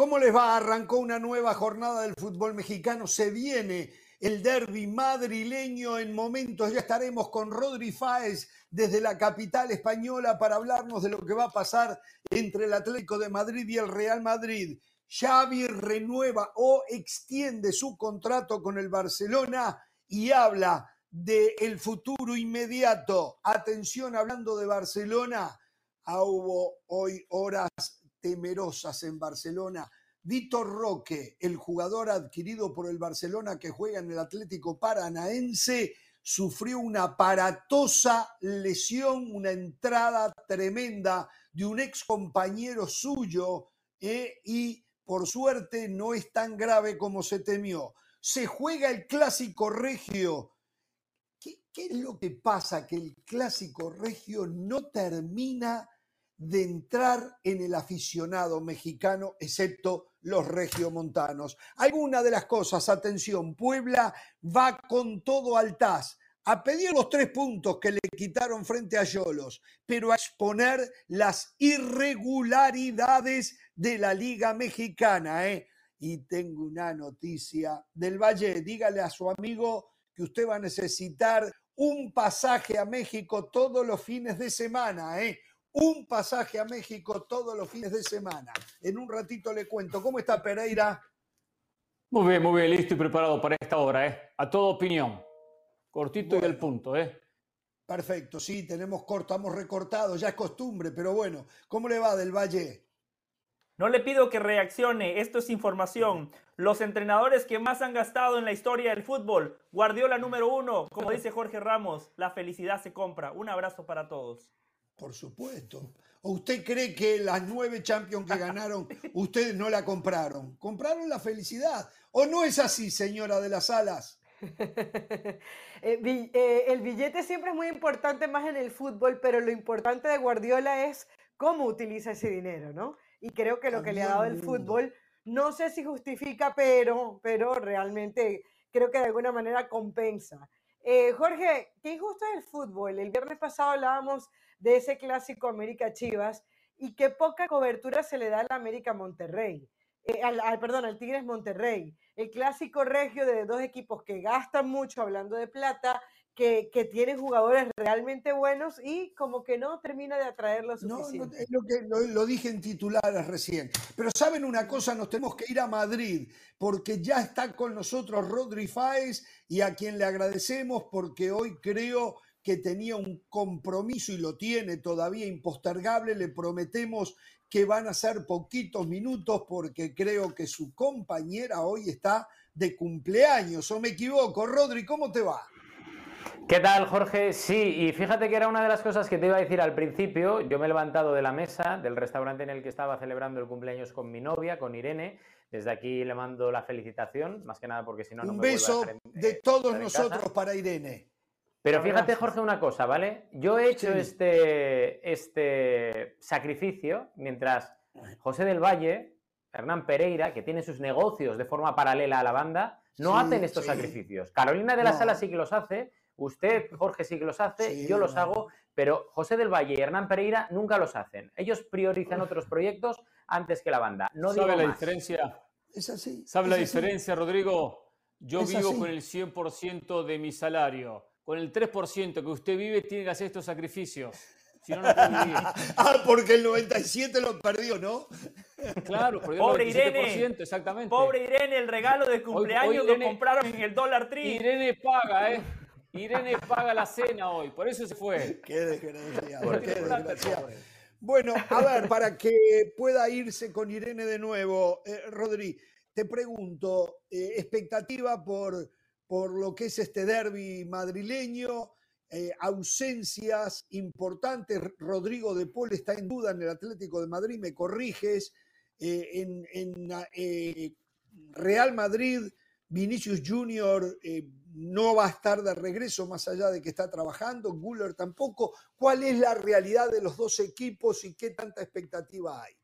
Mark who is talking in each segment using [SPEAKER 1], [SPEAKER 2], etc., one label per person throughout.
[SPEAKER 1] ¿Cómo les va? Arrancó una nueva jornada del fútbol mexicano. Se viene el derby madrileño. En momentos ya estaremos con Rodri Fáez desde la capital española para hablarnos de lo que va a pasar entre el Atlético de Madrid y el Real Madrid. Xavi renueva o extiende su contrato con el Barcelona y habla del futuro inmediato. Atención, hablando de Barcelona, ah, hubo hoy horas temerosas en Barcelona. Víctor Roque, el jugador adquirido por el Barcelona que juega en el Atlético Paranaense, sufrió una aparatosa lesión, una entrada tremenda de un ex compañero suyo eh, y por suerte no es tan grave como se temió. Se juega el clásico regio. ¿Qué, qué es lo que pasa? Que el clásico regio no termina de entrar en el aficionado mexicano, excepto los regiomontanos. Alguna de las cosas, atención, Puebla va con todo al TAS a pedir los tres puntos que le quitaron frente a Yolos, pero a exponer las irregularidades de la Liga Mexicana. ¿eh? Y tengo una noticia del Valle. Dígale a su amigo que usted va a necesitar un pasaje a México todos los fines de semana. ¿eh? Un pasaje a México todos los fines de semana. En un ratito le cuento. ¿Cómo está Pereira?
[SPEAKER 2] Muy bien, muy bien, listo y preparado para esta hora, ¿eh? A toda opinión. Cortito y del punto, ¿eh?
[SPEAKER 1] Perfecto, sí, tenemos corto, estamos recortados, ya es costumbre, pero bueno, ¿cómo le va del Valle?
[SPEAKER 3] No le pido que reaccione, esto es información. Los entrenadores que más han gastado en la historia del fútbol, Guardiola número uno, como dice Jorge Ramos, la felicidad se compra. Un abrazo para todos.
[SPEAKER 1] Por supuesto. ¿O usted cree que las nueve Champions que ganaron, ustedes no la compraron? Compraron la felicidad. ¿O no es así, señora de las alas?
[SPEAKER 4] Eh, eh, el billete siempre es muy importante más en el fútbol, pero lo importante de Guardiola es cómo utiliza ese dinero, ¿no? Y creo que lo que le ha dado el fútbol, no sé si justifica, pero, pero realmente creo que de alguna manera compensa. Eh, Jorge, qué injusto es el fútbol. El viernes pasado hablábamos de ese clásico América Chivas y qué poca cobertura se le da al América Monterrey. Eh, al, perdón, al Tigres Monterrey. El clásico regio de dos equipos que gastan mucho, hablando de plata, que, que tienen jugadores realmente buenos y como que no termina de atraerlos.
[SPEAKER 1] No, no, es lo, que, lo, dije en titulares recién. Pero saben una cosa, nos tenemos que ir a Madrid porque ya está con nosotros Rodri Fáez y a quien le agradecemos porque hoy creo que tenía un compromiso y lo tiene todavía impostergable. Le prometemos que van a ser poquitos minutos porque creo que su compañera hoy está de cumpleaños. ¿O me equivoco? Rodri, ¿cómo te va?
[SPEAKER 5] ¿Qué tal, Jorge? Sí, y fíjate que era una de las cosas que te iba a decir al principio. Yo me he levantado de la mesa del restaurante en el que estaba celebrando el cumpleaños con mi novia, con Irene. Desde aquí le mando la felicitación, más que nada porque si no, no
[SPEAKER 1] Un beso de todos nosotros para Irene.
[SPEAKER 5] Pero fíjate, Jorge, una cosa, ¿vale? Yo he hecho este, este sacrificio mientras José del Valle, Hernán Pereira, que tiene sus negocios de forma paralela a la banda, no hacen estos sacrificios. Carolina de la Sala sí que los hace, usted, Jorge, sí que los hace, yo los hago, pero José del Valle y Hernán Pereira nunca los hacen. Ellos priorizan otros proyectos antes que la banda. No
[SPEAKER 2] ¿Sabe la diferencia?
[SPEAKER 1] Es así.
[SPEAKER 2] ¿Sabe la diferencia, Rodrigo? Yo vivo con el 100% de mi salario con el 3% que usted vive, tiene que hacer estos sacrificios. Si no, no puede vivir.
[SPEAKER 1] ah, porque el 97 lo perdió, ¿no?
[SPEAKER 2] Claro,
[SPEAKER 3] perdió Pobre el 97%, Irene,
[SPEAKER 2] exactamente.
[SPEAKER 3] Pobre Irene, el regalo de cumpleaños lo compraron en el Dollar Tree.
[SPEAKER 2] Irene paga, ¿eh? Irene paga la cena hoy, por eso se fue.
[SPEAKER 1] Qué desgraciado, qué desgraciado. Bueno, a ver, para que pueda irse con Irene de nuevo, eh, Rodri, te pregunto, eh, expectativa por por lo que es este derby madrileño, eh, ausencias importantes. Rodrigo de Paul está en duda en el Atlético de Madrid, me corriges. Eh, en, eh, Real Madrid, Vinicius Junior no va a estar de regreso más allá de que está trabajando, Guller tampoco. ¿Cuál es la realidad de los dos equipos y qué tanta expectativa hay?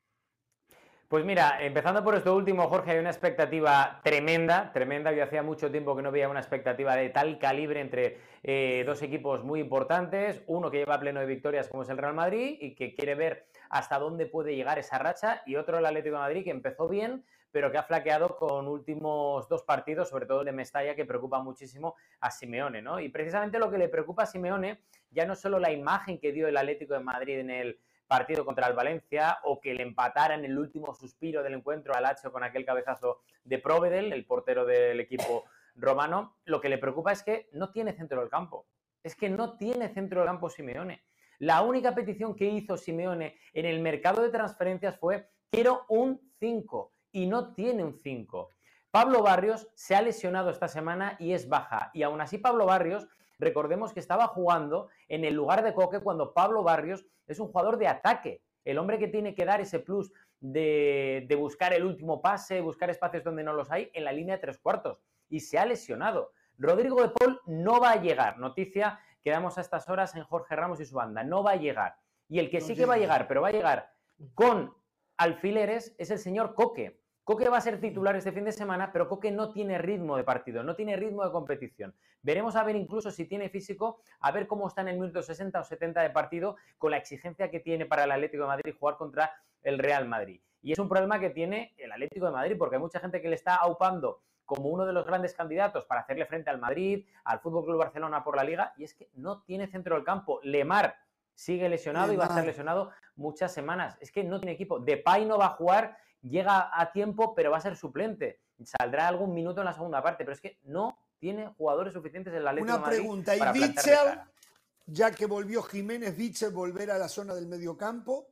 [SPEAKER 5] Pues mira, empezando por esto último, Jorge, hay una expectativa tremenda, tremenda. Yo hacía mucho tiempo que no veía una expectativa de tal calibre entre eh, dos equipos muy importantes, uno que lleva pleno de victorias como es el Real Madrid y que quiere ver hasta dónde puede llegar esa racha, y otro el Atlético de Madrid que empezó bien, pero que ha flaqueado con últimos dos partidos, sobre todo el de Mestalla, que preocupa muchísimo a Simeone, ¿no? Y precisamente lo que le preocupa a Simeone ya no solo la imagen que dio el Atlético de Madrid en el partido contra el Valencia o que le empatara en el último suspiro del encuentro al Hacho con aquel cabezazo de Provedel, el portero del equipo romano, lo que le preocupa es que no tiene centro del campo. Es que no tiene centro del campo Simeone. La única petición que hizo Simeone en el mercado de transferencias fue quiero un 5 y no tiene un 5. Pablo Barrios se ha lesionado esta semana y es baja. Y aún así Pablo Barrios, recordemos que estaba jugando en el lugar de Coque cuando Pablo Barrios es un jugador de ataque, el hombre que tiene que dar ese plus de, buscar el último pase, buscar espacios donde no los hay en la línea de tres cuartos. Y se ha lesionado. Rodrigo de Paul no va a llegar. Noticia que damos a estas horas en Jorge Ramos y su banda. No va a llegar. Y el que sí que va a llegar, pero va a llegar con alfileres, es el señor Coque. Coque va a ser titular este fin de semana, pero Coque no tiene ritmo de partido, no tiene ritmo de competición. Veremos a ver incluso si tiene físico, a ver cómo está en el minuto 60 o 70 de partido con la exigencia que tiene para el Atlético de Madrid jugar contra el Real Madrid. Y es un problema que tiene el Atlético de Madrid, porque hay mucha gente que le está aupando como uno de los grandes candidatos para hacerle frente al Madrid, al Fútbol Club Barcelona por la Liga, y es que no tiene centro del campo. Lemar sigue lesionado y va a estar lesionado muchas semanas. Es que no tiene equipo. Depay no va a jugar llega a tiempo, pero va a ser suplente. Saldrá algún minuto en la segunda parte, pero es que no tiene jugadores suficientes en la Liga.
[SPEAKER 1] Una pregunta, ¿y ya que volvió Jiménez, Bitzel volver a la zona del mediocampo?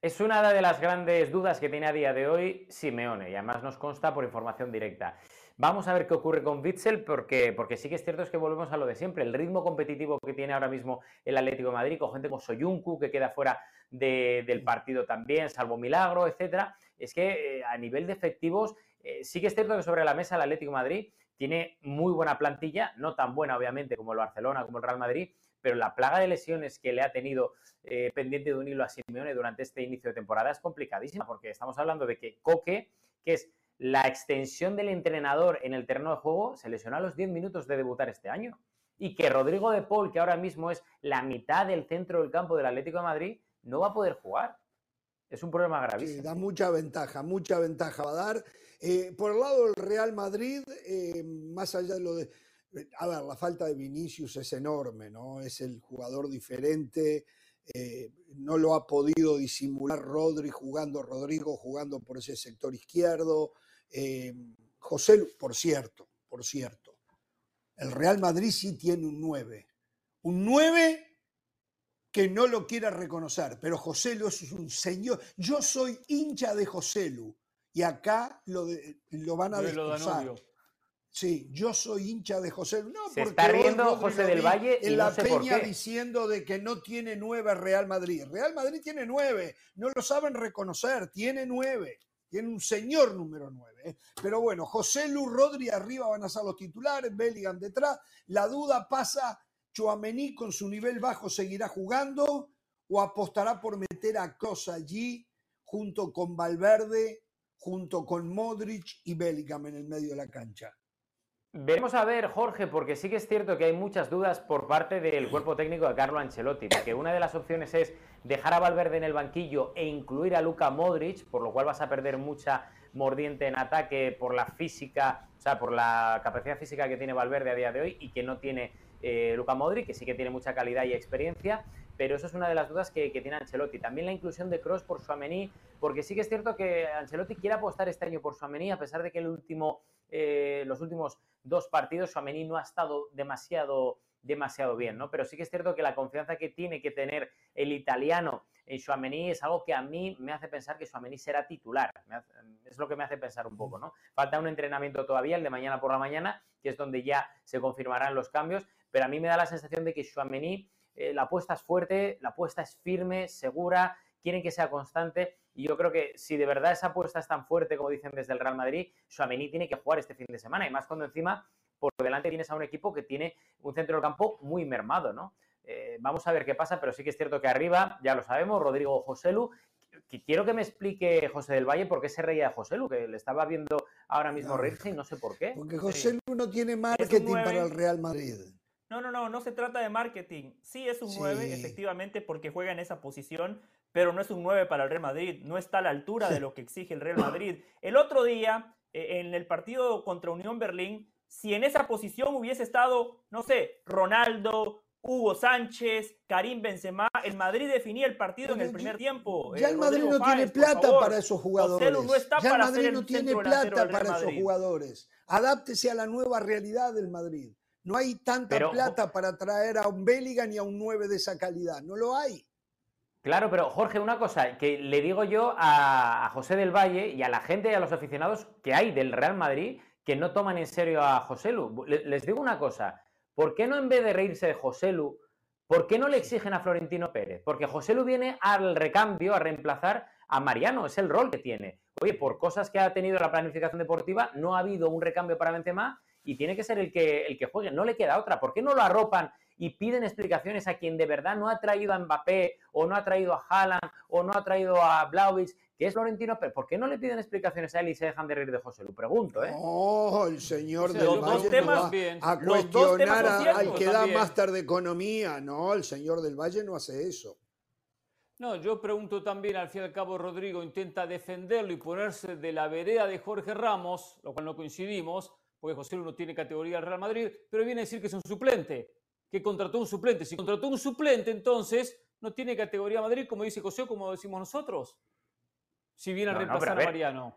[SPEAKER 5] Es una de las grandes dudas que tiene a día de hoy Simeone y además nos consta por información directa. Vamos a ver qué ocurre con Witzel porque, porque sí que es cierto es que volvemos a lo de siempre. El ritmo competitivo que tiene ahora mismo el Atlético de Madrid con gente como Soyuncu que queda fuera del partido también, salvo Milagro, etcétera, es que eh, a nivel de efectivos eh, sí que es cierto que sobre la mesa el Atlético de Madrid tiene muy buena plantilla, no tan buena obviamente como el Barcelona, como el Real Madrid, pero la plaga de lesiones que le ha tenido eh, pendiente de un hilo a Simeone durante este inicio de temporada es complicadísima, porque estamos hablando de que Coque, que es la extensión del entrenador en el terreno de juego se lesionó a los 10 minutos de debutar este año. Y que Rodrigo de Paul, que ahora mismo es la mitad del centro del campo del Atlético de Madrid, no va a poder jugar. Es un problema gravísimo. Sí,
[SPEAKER 1] da mucha ventaja, mucha ventaja va a dar. Eh, por el lado del Real Madrid, eh, más allá de lo de... A ver, la falta de Vinicius es enorme, ¿no? Es el jugador diferente, eh, no lo ha podido disimular Rodri jugando, Rodrigo jugando por ese sector izquierdo. José, por cierto, por cierto, el Real Madrid sí tiene un 9. Un 9 que no lo quiera reconocer, pero José Lu es un señor. Yo soy hincha de José Lu y acá lo, lo van a destrozar. Sí, yo soy hincha de José. No,
[SPEAKER 5] Se está riendo José del Valle
[SPEAKER 1] en la peña diciendo de que no tiene nueve Real Madrid. Real Madrid tiene nueve, no lo saben reconocer, tiene nueve. Tiene un señor número 9. ¿eh? Pero bueno, José Lu Rodri arriba van a ser los titulares, Bellingham detrás. La duda pasa, Chuamení con su nivel bajo seguirá jugando o apostará por meter a Kroos allí junto con Valverde, junto con Modric y Bellingham en el medio de la cancha.
[SPEAKER 5] Veremos a ver, Jorge, porque sí que es cierto que hay muchas dudas por parte del cuerpo técnico de Carlo Ancelotti, porque una de las opciones es dejar a Valverde en el banquillo e incluir a Luka Modric, por lo cual vas a perder mucha mordiente en ataque por la física, o sea, por la capacidad física que tiene Valverde a día de hoy y que no tiene eh, Luka Modric, que sí que tiene mucha calidad y experiencia, pero eso es una de las dudas que, tiene Ancelotti. También la inclusión de Cross por Suamení, porque sí que es cierto que Ancelotti quiere apostar este año por Suamení, a pesar de que eh, los últimos dos partidos, Suamení no ha estado demasiado, demasiado bien, ¿no? Pero sí que es cierto que la confianza que tiene que tener el italiano en Suamení es algo que a mí me hace pensar que Suamení será titular. es lo que me hace pensar un poco, ¿no? Falta un entrenamiento todavía, el de mañana por la mañana, que es donde ya se confirmarán los cambios, pero a mí me da la sensación de que Suamení, eh, la apuesta es fuerte, la apuesta es firme, segura, quieren que sea constante y yo creo que si de verdad esa apuesta es tan fuerte como dicen desde el Real Madrid, Suamení tiene que jugar este fin de semana y más cuando encima por delante tienes a un equipo que tiene un centro del campo muy mermado, ¿no? Eh, vamos a ver qué pasa, pero sí que es cierto que arriba, ya lo sabemos, Rodrigo Joselu, quiero que me explique José del Valle por qué se reía de José Lu, que le estaba viendo ahora mismo reírse y no sé por qué.
[SPEAKER 1] Porque José Lu no tiene marketing para el Real Madrid.
[SPEAKER 3] No, no, no, no se trata de marketing. Sí es un 9, efectivamente, porque juega en esa posición, pero no es un 9 para el Real Madrid. No está a la altura de lo que exige el Real Madrid. El otro día, eh, en el partido contra Unión Berlín, si en esa posición hubiese estado, no sé, Ronaldo, Hugo Sánchez, Karim Benzema, el Madrid definía el partido en el primer tiempo.
[SPEAKER 1] Ya el Madrid no tiene plata para esos jugadores. No está ya el Madrid no tiene plata para esos jugadores. Adáptese a la nueva realidad del Madrid. No hay tanta plata para traer a un Bellingham y a un 9 de esa calidad. No lo hay.
[SPEAKER 5] Claro, pero Jorge, una cosa que le digo yo a, José del Valle y a la gente y a los aficionados que hay del Real Madrid que no toman en serio a José Lu. Les digo una cosa, ¿por qué no en vez de reírse de José Lu, por qué no le exigen a Florentino Pérez? Porque José Lu viene al recambio, a reemplazar a Mariano, es el rol que tiene. Oye, por cosas que ha tenido la planificación deportiva, no ha habido un recambio para Benzema y tiene que ser el que, el que juegue, no le queda otra. ¿Por qué no lo arropan y piden explicaciones a quien de verdad no ha traído a Mbappé o no ha traído a Haaland o no ha traído a Blaovic, que es Florentino Pérez? ¿Por qué no le piden explicaciones a él y se dejan de reír de José Lu? Pregunto, ¿eh?
[SPEAKER 1] Oh, el señor del Valle no va a cuestionar al que da máster de economía. No, el señor del Valle no hace eso.
[SPEAKER 2] No, yo pregunto también, al fin y al cabo, Rodrigo intenta defenderlo y ponerse de la vereda de Jorge Ramos, lo cual no coincidimos, porque José Lu no tiene categoría del Real Madrid, pero viene a decir que es un suplente, que contrató un suplente. Si contrató un suplente, entonces no tiene categoría Madrid, como dice José, como decimos nosotros. Si viene a reemplazar a, Mariano.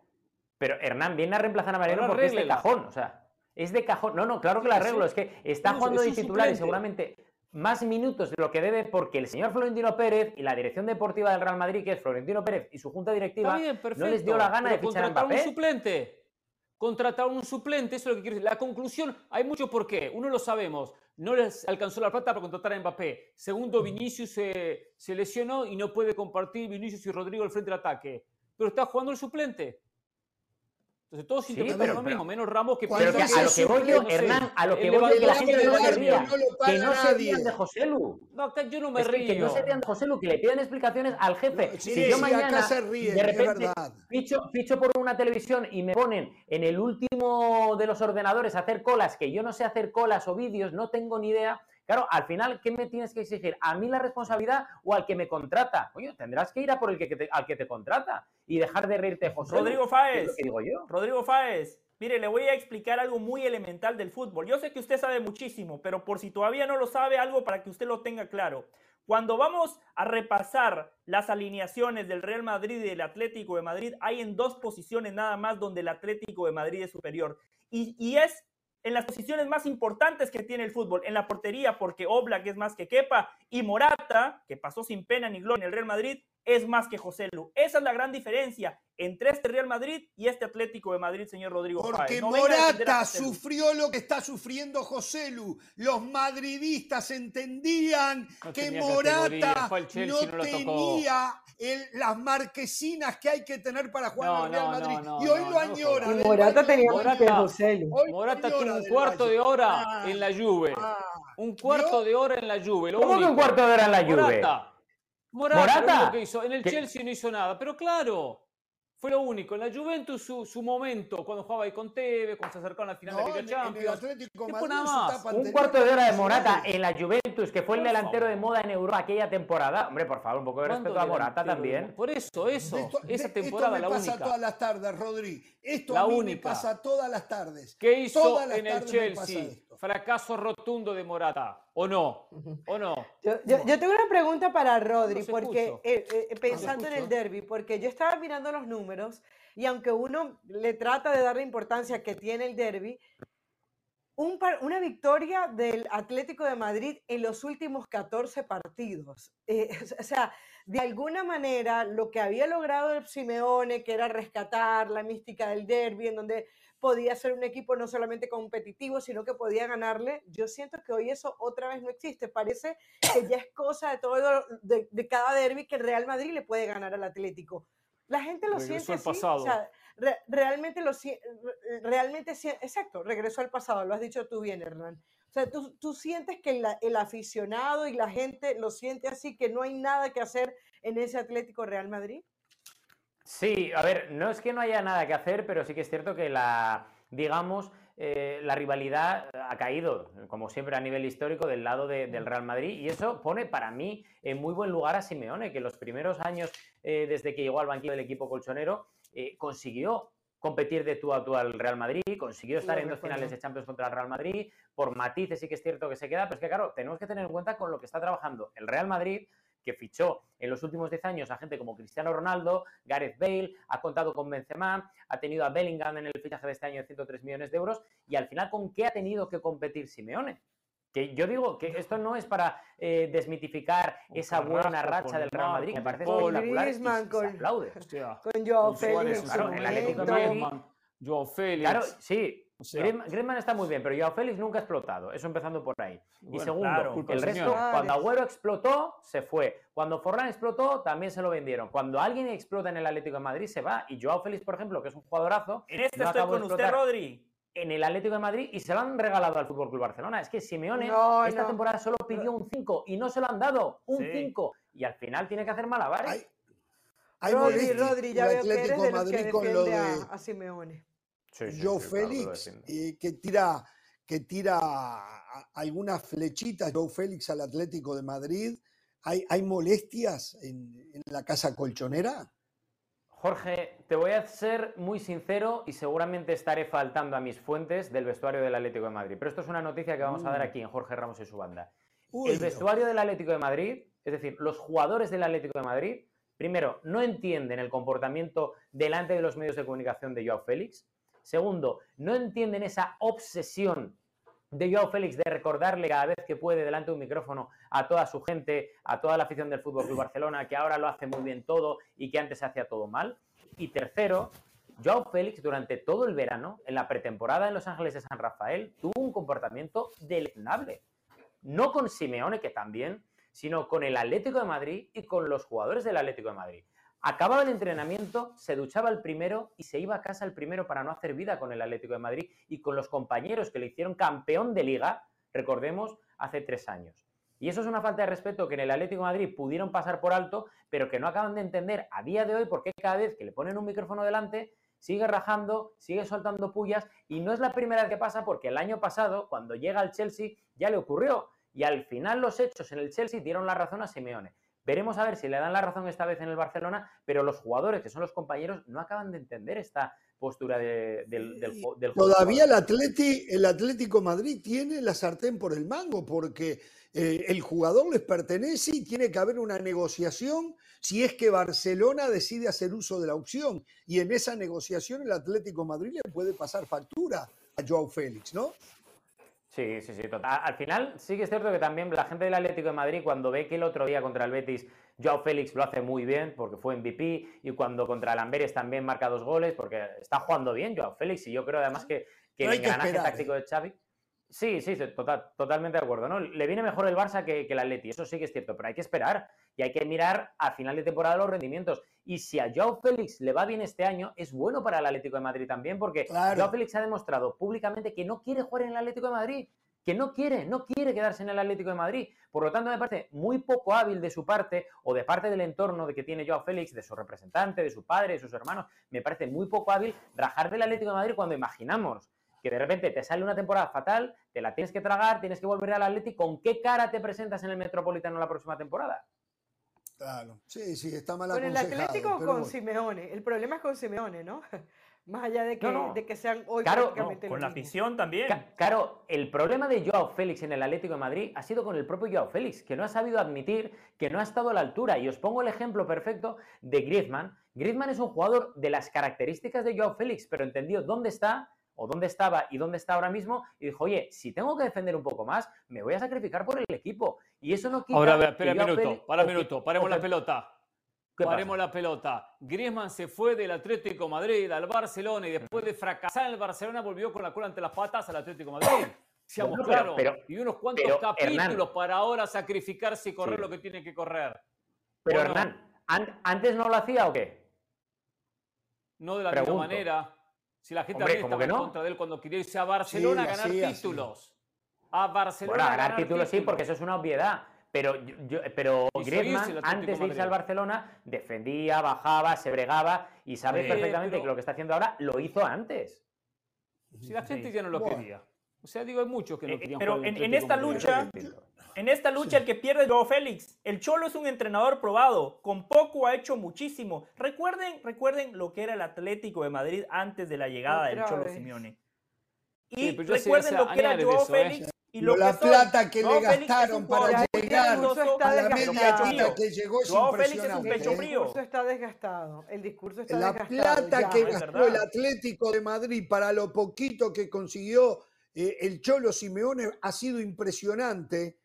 [SPEAKER 5] Pero Hernán viene a reemplazar a Mariano porque es de cajón, o sea, es de cajón. No, no, claro que la arreglo, es que está jugando de titular y seguramente más minutos de lo que debe porque el señor Florentino Pérez y la dirección deportiva del Real Madrid, que es Florentino Pérez y su junta directiva, no les dio la gana de fichar a Mbappé.
[SPEAKER 2] un suplente contratar un suplente, eso es lo que quiero decir. La conclusión, hay mucho por qué. Uno lo sabemos, no les alcanzó la plata para contratar a Mbappé. Segundo, Vinicius se, se lesionó y no puede compartir Vinicius y Rodrigo al frente del ataque. Pero está jugando el suplente. Entonces todos sí, pero, lo mismo, menos Ramos que...
[SPEAKER 5] Pero que a lo que voy yo, Hernán, a lo que voy yo, que la gente no se ría, que no se rían de José Lu.
[SPEAKER 2] No, yo no me río.
[SPEAKER 5] Que, no se rían de José Lu, que le piden explicaciones al jefe. si yo mañana, de repente, ficho, ficho por una televisión y me ponen en el último de los ordenadores a hacer colas, que yo no sé hacer colas o vídeos, no tengo ni idea, Claro, al final, ¿qué me tienes que exigir? ¿A mí la responsabilidad o al que me contrata? Coño, tendrás que ir a por el que te, al que te contrata y dejar de reírte, José.
[SPEAKER 3] Rodrigo Fáez. digo yo. Rodrigo Fáez. Mire, le voy a explicar algo muy elemental del fútbol. Yo sé que usted sabe muchísimo, pero por si todavía no lo sabe, algo para que usted lo tenga claro. Cuando vamos a repasar las alineaciones del Real Madrid y del Atlético de Madrid, hay en dos posiciones nada más donde el Atlético de Madrid es superior. Y, y es en las posiciones más importantes que tiene el fútbol, en la portería, porque Oblak es más que Kepa, y Morata, que pasó sin pena ni gloria en el Real Madrid, es más que José Lu. Esa es la gran diferencia entre este Real Madrid y este Atlético de Madrid, señor Rodrigo.
[SPEAKER 1] Porque Morata sufrió lo que está sufriendo José Lu. Los madridistas entendían que Morata no, tenía las marquesinas que hay que tener para jugar en el Real Madrid. y hoy lo añora.
[SPEAKER 4] Morata tenía Morata, José Lu.
[SPEAKER 2] Morata tiene un cuarto de hora ah, en la Juve. Ah. un cuarto de hora en la Juve.
[SPEAKER 5] ¿Cómo que un cuarto de hora en la Juve?
[SPEAKER 2] Morata, Morata. Que hizo. En el Chelsea no hizo nada, pero claro. Fue lo único. En la Juventus, su, su momento, cuando jugaba ahí con Tevez, cuando se acercó a la final de la Liga Champions.
[SPEAKER 5] Un cuarto de hora de Morata en la Juventus, que fue el delantero de moda en Europa aquella temporada. Hombre, por favor, un poco de respeto a Morata también.
[SPEAKER 2] Por eso, eso. esa temporada,
[SPEAKER 1] esto
[SPEAKER 2] me pasa
[SPEAKER 1] todas las tardes, Rodri. Esto a mí me pasa todas las tardes.
[SPEAKER 2] ¿Qué hizo en el Chelsea? Fracaso rotundo de Morata. ¿O no? ¿O no?
[SPEAKER 4] Yo, tengo una pregunta para Rodri, porque eh, eh, pensando en el derby, porque yo estaba mirando los números y aunque uno le trata de dar la importancia que tiene el derby, una victoria del Atlético de Madrid en los últimos 14 partidos. Eh, o sea, de alguna manera lo que había logrado el Simeone, que era rescatar la mística del derby, en donde podía ser un equipo no solamente competitivo, sino que podía ganarle. Yo siento que hoy eso otra vez no existe. Parece que ya es cosa de todo, de, cada derby que el Real Madrid le puede ganar al Atlético. La gente lo siente así. O sea, realmente lo realmente exacto, regresó al pasado, lo has dicho tú bien, Hernán. O sea, tú, tú sientes que el aficionado y la gente lo siente así, que no hay nada que hacer en ese Atlético Real Madrid.
[SPEAKER 5] Sí, a ver, no es que no haya nada que hacer, pero sí que es cierto que la, digamos, eh, la rivalidad ha caído, como siempre a nivel histórico, del lado de, del Real Madrid y eso pone para mí en muy buen lugar a Simeone, que los primeros años eh, desde que llegó al banquillo del equipo colchonero eh, consiguió competir de tú a tú al Real Madrid, consiguió estar en dos finales de Champions contra el Real Madrid, por matices sí que es cierto que se queda, pero es que claro, tenemos que tener en cuenta con lo que está trabajando el Real Madrid, que fichó en los últimos 10 años a gente como Cristiano Ronaldo, Gareth Bale, ha contado con Benzema, ha tenido a Bellingham en el fichaje de este año de 103 millones de euros, y al final, ¿con qué ha tenido que competir Simeone? Que yo digo que esto no es para eh, desmitificar esa buena racha del Real Madrid, me parece
[SPEAKER 4] con
[SPEAKER 5] espectacular y
[SPEAKER 4] Griezmann,
[SPEAKER 5] se
[SPEAKER 4] con-
[SPEAKER 5] aplaude.
[SPEAKER 2] Hostia.
[SPEAKER 4] Con Joao
[SPEAKER 2] Con Suárez,
[SPEAKER 4] Félix.
[SPEAKER 5] claro,
[SPEAKER 4] en
[SPEAKER 5] el Atlético de. Madrid.
[SPEAKER 2] Joao Félix.
[SPEAKER 5] Claro, sí.
[SPEAKER 2] O sea,
[SPEAKER 5] Griezmann, Griezmann está muy bien, pero Joao Félix nunca ha explotado. Eso empezando por ahí. y segundo,
[SPEAKER 3] claro,
[SPEAKER 5] el resto, cuando. Agüero explotó, se fue. Cuando Forlán explotó, también se lo vendieron. Cuando alguien explota en el Atlético de Madrid, se va. Y Joao Félix, por ejemplo, que es un jugadorazo,
[SPEAKER 3] En este
[SPEAKER 5] no
[SPEAKER 3] estoy con usted,
[SPEAKER 5] explotar
[SPEAKER 3] Rodri.
[SPEAKER 5] en el Atlético de Madrid y se lo han regalado al Fútbol Club Barcelona. Es que Simeone
[SPEAKER 4] No,
[SPEAKER 5] esta
[SPEAKER 4] no.
[SPEAKER 5] temporada solo pidió un 5 y no se lo han dado. Un
[SPEAKER 3] Sí.
[SPEAKER 5] 5. Y al final tiene que hacer malabares.
[SPEAKER 1] Hay, hay
[SPEAKER 4] Rodri, Rodri, ya veo que eres
[SPEAKER 1] Atlético
[SPEAKER 4] de los que
[SPEAKER 1] Madrid con lo
[SPEAKER 4] defiende
[SPEAKER 1] de
[SPEAKER 4] a, a Simeone.
[SPEAKER 5] Sí, sí,
[SPEAKER 1] Joe
[SPEAKER 5] claro,
[SPEAKER 1] Félix, eh, que tira, que tira algunas flechitas, Joe Félix al Atlético de Madrid. ¿Hay, hay molestias en, en la casa colchonera?
[SPEAKER 5] Jorge, te voy a ser muy sincero y seguramente estaré faltando a mis fuentes del vestuario del Atlético de Madrid. Pero esto es una noticia que vamos a dar
[SPEAKER 1] Mm.
[SPEAKER 5] aquí en Jorge Ramos y su banda.
[SPEAKER 1] Uy,
[SPEAKER 5] el vestuario del Atlético de Madrid, es decir, los jugadores del Atlético de Madrid, primero, no entienden el comportamiento delante de los medios de comunicación de Joao Félix. Segundo, no entienden esa obsesión de Joao Félix de recordarle cada vez que puede delante de un micrófono a toda su gente, a toda la afición del Fútbol Club Barcelona, que ahora lo hace muy bien todo y que antes hacía todo mal. Y tercero, Joao Félix durante todo el verano, en la pretemporada en Los Ángeles de San Rafael, tuvo un comportamiento deleznable. No con Simeone, que también, sino con el Atlético de Madrid y con los jugadores del Atlético de Madrid. Acababa el entrenamiento, se duchaba el primero y se iba a casa el primero para no hacer vida con el Atlético de Madrid y con los compañeros que le hicieron campeón de liga, recordemos, hace tres años. Y eso es una falta de respeto que en el Atlético de Madrid pudieron pasar por alto, pero que no acaban de entender a día de hoy porque cada vez que le ponen un micrófono delante, sigue rajando, sigue soltando pullas y no es la primera vez que pasa porque el año pasado, cuando llega al Chelsea, ya le ocurrió. Y al final los hechos en el Chelsea dieron la razón a Simeone. Veremos a ver si le dan la razón esta vez en el Barcelona, pero los jugadores, que son los compañeros, no acaban de entender esta postura de- del, del.
[SPEAKER 1] Todavía el, Atleti, el Atlético Madrid tiene la sartén por el mango porque eh, el jugador les pertenece y tiene que haber una negociación si es que Barcelona decide hacer uso de la opción. Y en esa negociación el Atlético Madrid le puede pasar factura a Joao Félix, ¿no?
[SPEAKER 5] Sí, sí, sí, total. Al final sí que es cierto que también la gente del Atlético de Madrid, cuando ve que el otro día contra el Betis, Joao Félix lo hace muy bien, porque fue MVP, y cuando contra el Amberes también marca dos goles, porque está jugando bien Joao Félix, y yo creo además que, que el engranaje
[SPEAKER 1] esperar,
[SPEAKER 5] táctico de Xavi... Sí, sí, total- totalmente de acuerdo, ¿no? Le viene mejor el Barça que, que el Atleti, eso sí que es cierto, pero hay que esperar y hay que mirar a final de temporada los rendimientos. Y si a Joao Félix le va bien este año, es bueno para el Atlético de Madrid también, porque
[SPEAKER 1] Claro.
[SPEAKER 5] Joao Félix ha demostrado públicamente que no quiere jugar en el Atlético de Madrid, que no quiere, no quiere quedarse en el Atlético de Madrid. Por lo tanto, me parece muy poco hábil de su parte o de parte del entorno de que tiene Joao Félix, de su representante, de su padre, de sus hermanos, me parece muy poco hábil rajar del Atlético de Madrid cuando imaginamos que de repente te sale una temporada fatal, te la tienes que tragar, tienes que volver al Atlético, ¿con qué cara te presentas en el Metropolitano la próxima temporada?
[SPEAKER 1] Claro, sí, sí, está mal
[SPEAKER 4] Con el Atlético o con
[SPEAKER 1] bueno.
[SPEAKER 4] Simeone. El problema es con Simeone, ¿no? Más allá de que,
[SPEAKER 5] No, no.
[SPEAKER 4] de que sean hoy
[SPEAKER 5] Claro, No,
[SPEAKER 3] con la afición también.
[SPEAKER 5] Ca- Claro, el problema de Joao Félix en el Atlético de Madrid ha sido con el propio Joao Félix, que no ha sabido admitir que no ha estado a la altura. Y os pongo el ejemplo perfecto de Griezmann. Griezmann es un jugador de las características de Joao Félix, pero entendió dónde está o dónde estaba y dónde está ahora mismo y dijo, oye, si tengo que defender un poco más, me voy a sacrificar por el equipo. Y eso no quita
[SPEAKER 2] Ahora, ver, espera un minuto, para un minuto, paremos la pelota. Paremos la pelota. Griezmann se fue del Atlético Madrid al Barcelona y después de fracasar en el Barcelona volvió con la cola entre las patas al Atlético Madrid. Seamos
[SPEAKER 5] pero-
[SPEAKER 2] claros. y unos cuantos
[SPEAKER 5] pero,
[SPEAKER 2] capítulos
[SPEAKER 5] Hernán.
[SPEAKER 2] para ahora sacrificarse y correr
[SPEAKER 5] Sí.
[SPEAKER 2] lo que tiene que correr.
[SPEAKER 5] Pero
[SPEAKER 2] ¿O no?
[SPEAKER 5] Hernán, ¿an- ¿antes no lo hacía o qué?
[SPEAKER 2] No de la
[SPEAKER 5] Pregunto.
[SPEAKER 2] misma manera. Si la gente
[SPEAKER 5] Hombre,
[SPEAKER 2] también
[SPEAKER 5] ¿cómo
[SPEAKER 2] estaba en
[SPEAKER 5] no?
[SPEAKER 2] contra de él cuando quería irse a Barcelona a ganar
[SPEAKER 1] así, así.
[SPEAKER 2] títulos. A Barcelona
[SPEAKER 5] Bueno, a ganar títulos sí, porque eso es una obviedad. Pero, yo, pero Griezmann,
[SPEAKER 2] irse
[SPEAKER 5] antes de irse
[SPEAKER 2] Madrid.
[SPEAKER 5] al Barcelona, defendía, bajaba, se bregaba y sabes
[SPEAKER 2] Sí,
[SPEAKER 5] perfectamente
[SPEAKER 2] pero-
[SPEAKER 5] que lo que está haciendo ahora lo hizo antes.
[SPEAKER 2] Si la gente
[SPEAKER 3] Sí.
[SPEAKER 2] ya no lo
[SPEAKER 1] Bueno.
[SPEAKER 2] quería. O sea, digo, hay muchos que no
[SPEAKER 3] Eh,
[SPEAKER 2] querían
[SPEAKER 3] pero en- esta lucha-. En esta lucha el que pierde es Joao Félix. El Cholo es un entrenador probado. Con poco ha hecho muchísimo. Recuerden, recuerden lo que era el Atlético de Madrid antes de la llegada del Cholo
[SPEAKER 4] vez.
[SPEAKER 3] Simeone. Y
[SPEAKER 2] Sí, yo sé
[SPEAKER 3] recuerden
[SPEAKER 2] hace
[SPEAKER 3] lo que era
[SPEAKER 2] eso, ¿eh?
[SPEAKER 3] Félix y lo
[SPEAKER 1] la
[SPEAKER 3] que son.
[SPEAKER 1] plata que
[SPEAKER 3] Joao
[SPEAKER 1] le gastaron para llegar
[SPEAKER 4] a la
[SPEAKER 1] media que llegó es
[SPEAKER 3] Joao Félix es un
[SPEAKER 1] impresionante.
[SPEAKER 3] pecho
[SPEAKER 1] ¿eh?
[SPEAKER 4] El discurso está desgastado. El discurso está
[SPEAKER 1] La
[SPEAKER 4] desgastado.
[SPEAKER 1] plata
[SPEAKER 4] ya.
[SPEAKER 1] que gastó
[SPEAKER 3] verdad.
[SPEAKER 1] el Atlético de Madrid para lo poquito que consiguió eh, el Cholo Simeone ha sido impresionante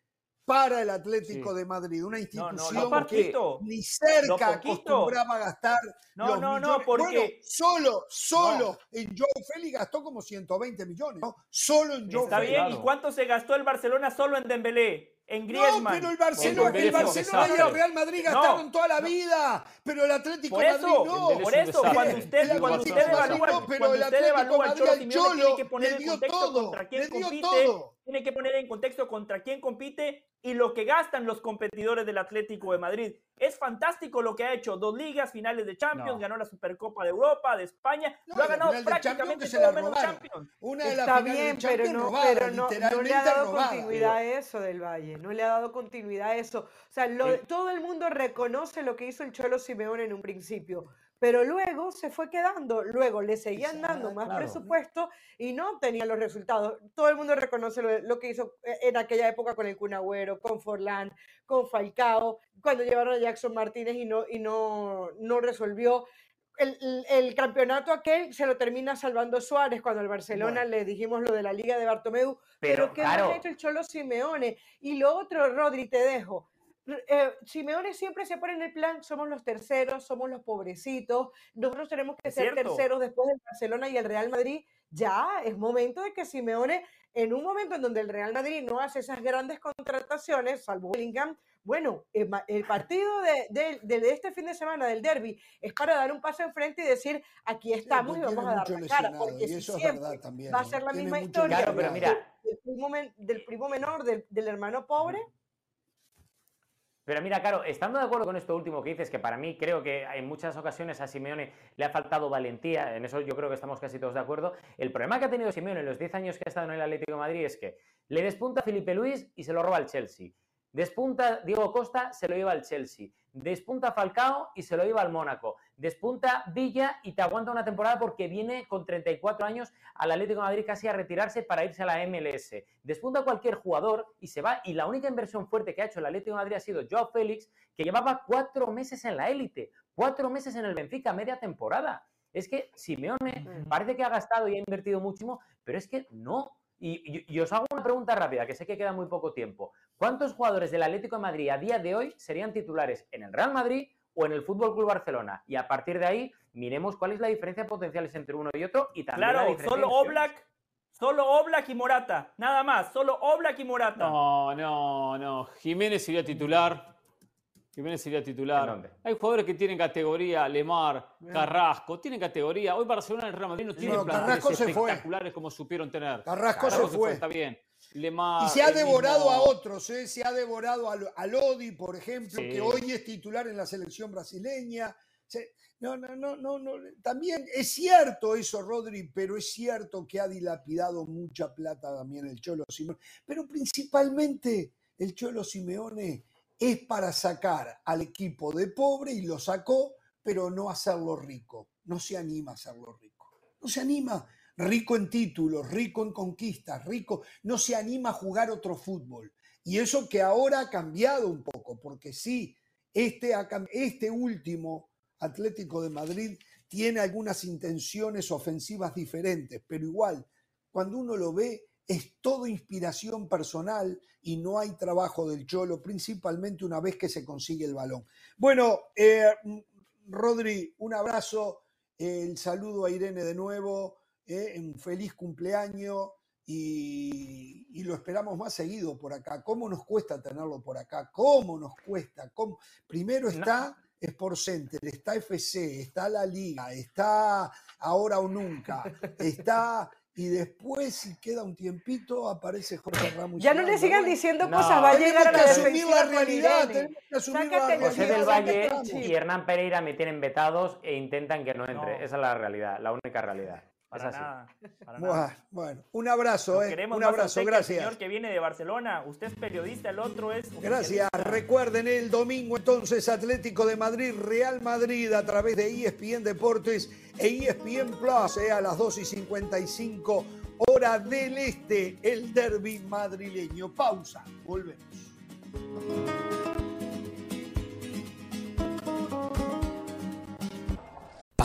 [SPEAKER 1] para el Atlético
[SPEAKER 2] Sí.
[SPEAKER 1] de Madrid, una
[SPEAKER 3] No, no,
[SPEAKER 1] institución
[SPEAKER 3] lo
[SPEAKER 1] que ni cerca acostumbraba a gastar
[SPEAKER 3] No,
[SPEAKER 1] los
[SPEAKER 3] no, no,
[SPEAKER 1] millones.
[SPEAKER 3] porque-
[SPEAKER 1] Bueno, solo, solo en Joe Félix gastó como 120 millones, ¿no? Solo en Joe
[SPEAKER 3] Está
[SPEAKER 1] Félix.
[SPEAKER 3] bien.
[SPEAKER 2] claro.
[SPEAKER 3] ¿Y cuánto se gastó el Barcelona solo en Dembélé? En Griezmann.
[SPEAKER 1] No, pero el Barcelona, el Barcelona y el. Real Madrid
[SPEAKER 3] No.
[SPEAKER 1] gastaron toda la vida, pero el Atlético
[SPEAKER 3] Por
[SPEAKER 1] de
[SPEAKER 3] eso,
[SPEAKER 1] Madrid no.
[SPEAKER 3] Por eso, cuando usted,
[SPEAKER 1] El
[SPEAKER 3] cuando
[SPEAKER 1] Atlético
[SPEAKER 3] usted evalúa,
[SPEAKER 1] no, pero
[SPEAKER 3] cuando
[SPEAKER 1] el
[SPEAKER 3] usted
[SPEAKER 1] Atlético
[SPEAKER 3] evalúa al
[SPEAKER 1] de
[SPEAKER 3] Cholo Simeone, tiene que poner
[SPEAKER 1] dio
[SPEAKER 3] contexto
[SPEAKER 1] todo,
[SPEAKER 3] contra quién
[SPEAKER 1] le dio
[SPEAKER 3] compite,
[SPEAKER 1] todo.
[SPEAKER 3] Tiene que poner en contexto contra quién compite y lo que gastan los competidores del Atlético de Madrid. Es fantástico lo que ha hecho, dos ligas, finales de Champions,
[SPEAKER 2] No.
[SPEAKER 3] ganó la Supercopa de Europa, de España,
[SPEAKER 1] No,
[SPEAKER 3] lo ha ganado prácticamente
[SPEAKER 1] se
[SPEAKER 3] todo menos. Champions.
[SPEAKER 1] Una de
[SPEAKER 4] Está bien,
[SPEAKER 1] de
[SPEAKER 4] pero no,
[SPEAKER 1] robada,
[SPEAKER 4] pero no, no le ha dado
[SPEAKER 1] robada.
[SPEAKER 4] continuidad a eso del Valle, no le ha dado continuidad a eso. O sea, lo-
[SPEAKER 3] Sí.
[SPEAKER 4] todo el mundo reconoce lo que hizo el Cholo Simeone en un principio, pero luego se fue quedando, luego le seguían dando más
[SPEAKER 2] claro.
[SPEAKER 4] presupuesto y no obtenía los resultados. Todo el mundo reconoce lo, lo que hizo eh, en aquella época con el Kun Agüero, con Forlán, con Falcao, cuando llevaron a Jackson Martínez y no, y no, no resolvió. El, el- el campeonato aquel se lo termina salvando Suárez cuando al Barcelona
[SPEAKER 1] Bueno.
[SPEAKER 4] le dijimos lo de la Liga de Bartomeu, pero,
[SPEAKER 5] Pero,
[SPEAKER 4] ¿qué
[SPEAKER 5] claro.
[SPEAKER 4] ha hecho el Cholo Simeone? Y lo otro, Rodri, te dejo. Eh, Simeone siempre se pone en el plan, somos los terceros, somos los pobrecitos, nosotros tenemos que
[SPEAKER 3] Es
[SPEAKER 4] ser
[SPEAKER 3] cierto.
[SPEAKER 4] terceros después del Barcelona y el Real Madrid. Ya es momento de que Simeone, en un momento en donde el Real Madrid no hace esas grandes contrataciones, salvo Bellingham, bueno, el, ma- el partido de, de- de- de este fin de semana del derby es para dar un paso enfrente y decir, aquí estamos y
[SPEAKER 1] porque
[SPEAKER 4] vamos a dar la cara,
[SPEAKER 1] lesionado,
[SPEAKER 4] porque
[SPEAKER 1] y
[SPEAKER 4] si
[SPEAKER 1] eso es
[SPEAKER 4] siempre
[SPEAKER 1] verdad también,
[SPEAKER 4] va a ser la misma historia
[SPEAKER 5] Claro, pero
[SPEAKER 1] lesionado.
[SPEAKER 5] mira,
[SPEAKER 4] del primo, men- del primo menor, del, del hermano pobre,
[SPEAKER 5] Pero mira, claro, estando de acuerdo con esto último que dices, que para mí creo que en muchas ocasiones a Simeone le ha faltado valentía, en eso yo creo que estamos casi todos de acuerdo. El problema que ha tenido Simeone en los 10 años que ha estado en el Atlético de Madrid es que le despunta a Felipe Luis y se lo roba al Chelsea. Despunta Diego Costa, se lo lleva al Chelsea. Despunta Falcao y se lo lleva al Mónaco. Despunta Villa y te aguanta una temporada porque viene con 34 años al Atlético de Madrid casi a retirarse para irse a la MLS. Despunta cualquier jugador y se va. Y la única inversión fuerte que ha hecho el Atlético de Madrid ha sido Joao Félix, que llevaba cuatro meses en la élite, cuatro meses en el Benfica, media temporada. Es que Simeone parece que ha gastado y ha invertido muchísimo, pero es que no. Y, y- y os hago una pregunta rápida, que sé que queda muy poco tiempo. ¿Cuántos jugadores del Atlético de Madrid a día de hoy serían titulares en el Real Madrid o en el Fútbol Club Barcelona? Y a partir de ahí, miremos cuál es la diferencia de potenciales entre uno y otro y también la
[SPEAKER 3] Claro,
[SPEAKER 5] diferencia
[SPEAKER 3] solo. Oblak, solo Oblak y Morata, nada más, solo Oblak y Morata.
[SPEAKER 2] No, no, no. Jiménez sería titular. Jiménez sería
[SPEAKER 5] ¿En
[SPEAKER 2] titular.
[SPEAKER 5] dónde?
[SPEAKER 2] Hay jugadores que tienen categoría, Lemar, Carrasco, tienen categoría. Hoy Barcelona y el Real Madrid no tienen
[SPEAKER 1] No,
[SPEAKER 2] planteles
[SPEAKER 1] Carrasco se fue.
[SPEAKER 2] espectaculares como supieron tener.
[SPEAKER 1] Carrasco se fue.
[SPEAKER 2] Está bien. Lemar,
[SPEAKER 1] Y se ha devorado
[SPEAKER 2] mismo-
[SPEAKER 1] a otros, ¿eh? se ha devorado a, a Lodi, por ejemplo,
[SPEAKER 2] Sí.
[SPEAKER 1] que hoy es titular en la selección brasileña. Se- No, no, no, no, no. También es cierto eso, Rodri, pero es cierto que ha dilapidado mucha plata también el Cholo Simeone. Pero principalmente el Cholo Simeone es para sacar al equipo de pobre y lo sacó, pero no hacerlo rico. No se anima a hacerlo rico. No se anima rico en títulos, rico en conquistas, rico, no se anima a jugar otro fútbol. Y eso que ahora ha cambiado un poco, porque sí, este, este último Atlético de Madrid tiene algunas intenciones ofensivas diferentes, pero igual, cuando uno lo ve, es todo inspiración personal y no hay trabajo del Cholo, principalmente una vez que se consigue el balón. Bueno, eh, Rodri, un abrazo, eh, el saludo a Irene de nuevo, eh, un feliz cumpleaños y, y lo esperamos más seguido por acá. ¿Cómo nos cuesta tenerlo por acá? ¿Cómo nos cuesta? ¿Cómo? Primero está Sport Center, está FC, está la Liga, está Ahora o Nunca, está y después, si queda un tiempito, aparece Jorge Ramos.
[SPEAKER 4] Ya no le sigan diciendo
[SPEAKER 5] No.
[SPEAKER 4] cosas, va a llegar a
[SPEAKER 1] que
[SPEAKER 4] la
[SPEAKER 1] asumir
[SPEAKER 4] defensiva
[SPEAKER 1] la realidad, tenemos que asumir
[SPEAKER 4] Sácate
[SPEAKER 1] la
[SPEAKER 4] el
[SPEAKER 5] José del Valle y Hernán Pereira me tienen vetados e intentan que no entre.
[SPEAKER 3] No.
[SPEAKER 5] Esa es la realidad, la única realidad.
[SPEAKER 3] Para nada. para nada.
[SPEAKER 1] Bueno, un abrazo, eh. un abrazo,
[SPEAKER 3] que
[SPEAKER 1] gracias.
[SPEAKER 3] señor que viene de Barcelona. Usted es periodista, el otro es.
[SPEAKER 1] Gracias. Recuerden el domingo entonces Atlético de Madrid, Real Madrid a través de ESPN Deportes e ESPN Plus eh, a las 2 y 55 hora del este, el derby madrileño. Pausa, volvemos.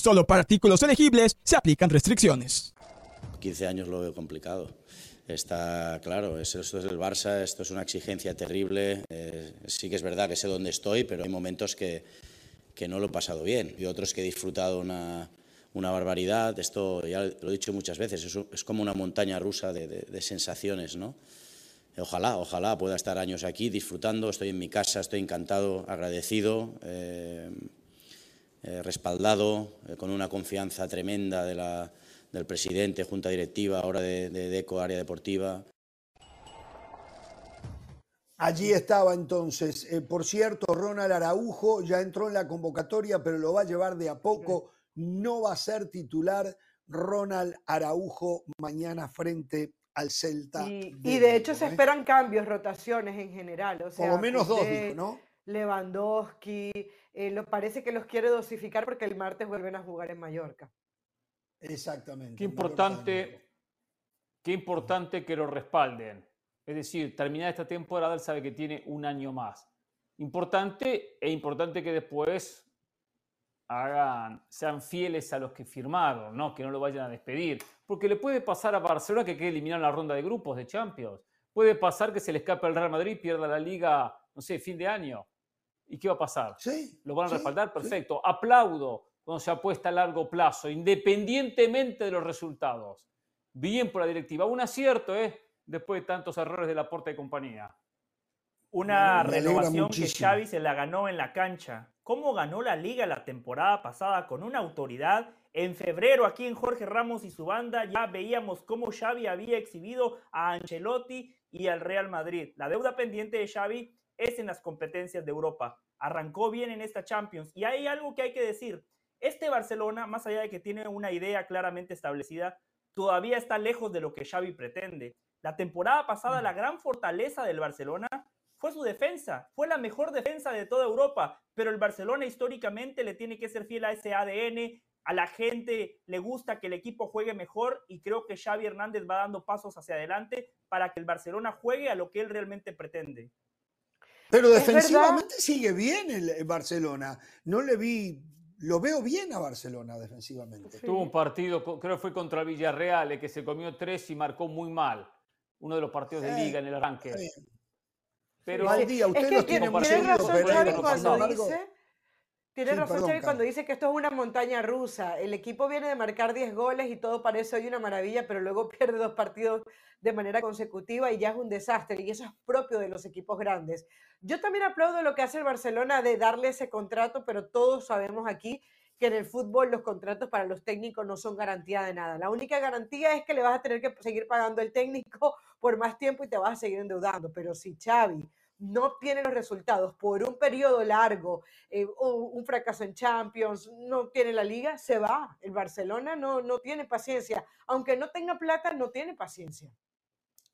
[SPEAKER 6] Solo para artículos elegibles se aplican restricciones.
[SPEAKER 7] 15 años lo veo complicado. Está claro, es- esto es el Barça, esto es una exigencia terrible. eh, sí que es verdad que sé dónde estoy, pero hay momentos que, no lo he pasado bien y otros que he disfrutado una, barbaridad. Esto ya lo he dicho muchas veces, es, como una montaña rusa de sensaciones, ¿no? Ojalá, ojalá pueda estar años aquí disfrutando. Estoy en mi casa, estoy encantado, agradecido. eh, eh, respaldado, eh, con una confianza tremenda de la- del presidente, junta directiva, ahora de, de DECO, área deportiva.
[SPEAKER 1] Allí estaba entonces. Eh, por cierto, Ronald Araujo ya entró en la convocatoria, pero lo va a llevar de a poco. No va a ser titular Ronald Araujo mañana frente al Celta.
[SPEAKER 4] Y,
[SPEAKER 1] de
[SPEAKER 4] y de hecho se
[SPEAKER 1] ¿eh?
[SPEAKER 4] esperan cambios, rotaciones en general. O
[SPEAKER 1] Por
[SPEAKER 4] sea,
[SPEAKER 1] lo menos dos, ¿no?
[SPEAKER 4] Lewandowski, eh, lo, parece que los quiere dosificar porque el martes vuelven a jugar en Mallorca.
[SPEAKER 1] Exactamente.
[SPEAKER 2] Qué importante, qué importante que lo respalden. Es decir, terminar esta temporada, él sabe que tiene un año más. Importante e importante que después hagan, sean fieles a los que firmaron, ¿no? que no lo vayan a despedir. Porque le puede pasar a Barcelona que quede eliminado en la ronda de grupos de Champions. Puede pasar que se le escape al Real Madrid y pierda la liga, no sé, fin de año. ¿Y qué va a pasar?
[SPEAKER 1] Sí.
[SPEAKER 2] ¿Lo van a
[SPEAKER 1] sí,
[SPEAKER 2] respaldar?
[SPEAKER 1] sí.
[SPEAKER 2] Perfecto. Aplaudo cuando se apuesta a largo plazo, independientemente de los resultados. Bien por la directiva. Un acierto, ¿eh? Después de tantos errores de la porta de compañía.
[SPEAKER 3] Una
[SPEAKER 1] Me
[SPEAKER 3] renovación que. Xavi se la ganó en la cancha. ¿Cómo ganó la liga la temporada pasada con una autoridad? En febrero aquí en Jorge Ramos y su banda ya veíamos cómo Xavi había exhibido a Ancelotti y al Real Madrid. La deuda pendiente de Xavi es en las competencias de Europa. Arrancó bien en esta Champions y hay algo que hay que decir. Este Barcelona, más allá de que tiene una idea claramente establecida, todavía está lejos de lo que Xavi pretende. La temporada pasada la gran fortaleza del Barcelona fue su defensa, fue la mejor defensa de toda Europa, pero el Barcelona históricamente le tiene que ser fiel a ese ADN, a la gente le gusta que el equipo juegue mejor y creo que Xavi Hernández va dando pasos hacia adelante para que el Barcelona juegue a lo que él realmente pretende.
[SPEAKER 1] Pero defensivamente sigue bien el el Barcelona. No le vi, lo veo bien a Barcelona defensivamente.
[SPEAKER 4] Sí.
[SPEAKER 2] Tuvo un partido, creo que fue contra Villarreal, que se comió tres y marcó muy mal. Uno de los partidos de liga en el arranque. Pero
[SPEAKER 1] Mal día,
[SPEAKER 4] Es
[SPEAKER 1] usted
[SPEAKER 4] que
[SPEAKER 1] los
[SPEAKER 4] tiene,
[SPEAKER 1] muy
[SPEAKER 4] razón Xavi cuando dice, tiene
[SPEAKER 1] Sí,
[SPEAKER 4] razón
[SPEAKER 1] perdón,
[SPEAKER 4] Xavi cuando dice que esto es una montaña rusa. El equipo viene de marcar 10 goles y todo parece hoy una maravilla, pero luego pierde dos partidos de manera consecutiva y ya es un desastre. Y eso es propio de los equipos grandes. Yo también aplaudo lo que hace el Barcelona de darle ese contrato, pero todos sabemos aquí que en el fútbol los contratos para los técnicos no son garantía de nada. La única garantía es que le vas a tener que seguir pagando el técnico por más tiempo y te vas a seguir endeudando. Pero si Xavi no obtiene los resultados por un periodo largo, eh, o un fracaso en Champions, no tiene la liga, se va. El Barcelona no, no tiene paciencia. Aunque no tenga plata, no tiene paciencia.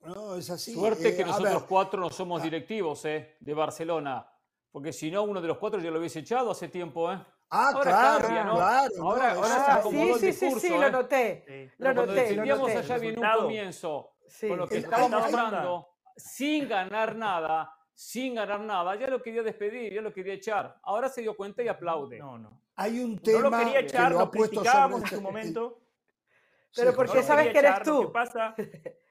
[SPEAKER 1] No, es así.
[SPEAKER 2] Suerte
[SPEAKER 1] Eh,
[SPEAKER 2] que nosotros
[SPEAKER 1] ver,
[SPEAKER 2] cuatro no somos
[SPEAKER 1] ah.
[SPEAKER 2] directivos eh, de Barcelona. Porque si no, uno de los cuatro ya lo hubiese echado hace tiempo. ¿eh?
[SPEAKER 1] Ah,
[SPEAKER 2] Ahora
[SPEAKER 1] claro,
[SPEAKER 2] cambia, ¿no?
[SPEAKER 1] claro. no,
[SPEAKER 2] Ahora-
[SPEAKER 1] es
[SPEAKER 2] ahora se.
[SPEAKER 4] Ah,
[SPEAKER 2] acomodó
[SPEAKER 4] sí,
[SPEAKER 2] el
[SPEAKER 4] sí, sí,
[SPEAKER 2] discurso,
[SPEAKER 4] sí,
[SPEAKER 2] ¿eh?
[SPEAKER 4] lo noté.
[SPEAKER 3] Sí.
[SPEAKER 4] Lo noté, lo
[SPEAKER 2] defendíamos
[SPEAKER 4] noté.
[SPEAKER 2] a Xavi en un comienzo,
[SPEAKER 4] Sí,
[SPEAKER 2] con lo que
[SPEAKER 1] el-
[SPEAKER 2] estábamos mostrando, sin ganar nada, sin ganar nada, ya lo quería despedir, ya lo quería echar. Ahora se dio cuenta y aplaude.
[SPEAKER 3] No, no.
[SPEAKER 1] Hay un
[SPEAKER 3] No
[SPEAKER 1] tema
[SPEAKER 3] lo quería
[SPEAKER 1] que
[SPEAKER 3] echar,
[SPEAKER 1] lo
[SPEAKER 3] criticábamos en su momento.
[SPEAKER 4] Pero
[SPEAKER 1] Sí,
[SPEAKER 4] ¿por
[SPEAKER 3] No
[SPEAKER 4] sabes que eres
[SPEAKER 3] echar,
[SPEAKER 4] tú?
[SPEAKER 3] Lo que pasa,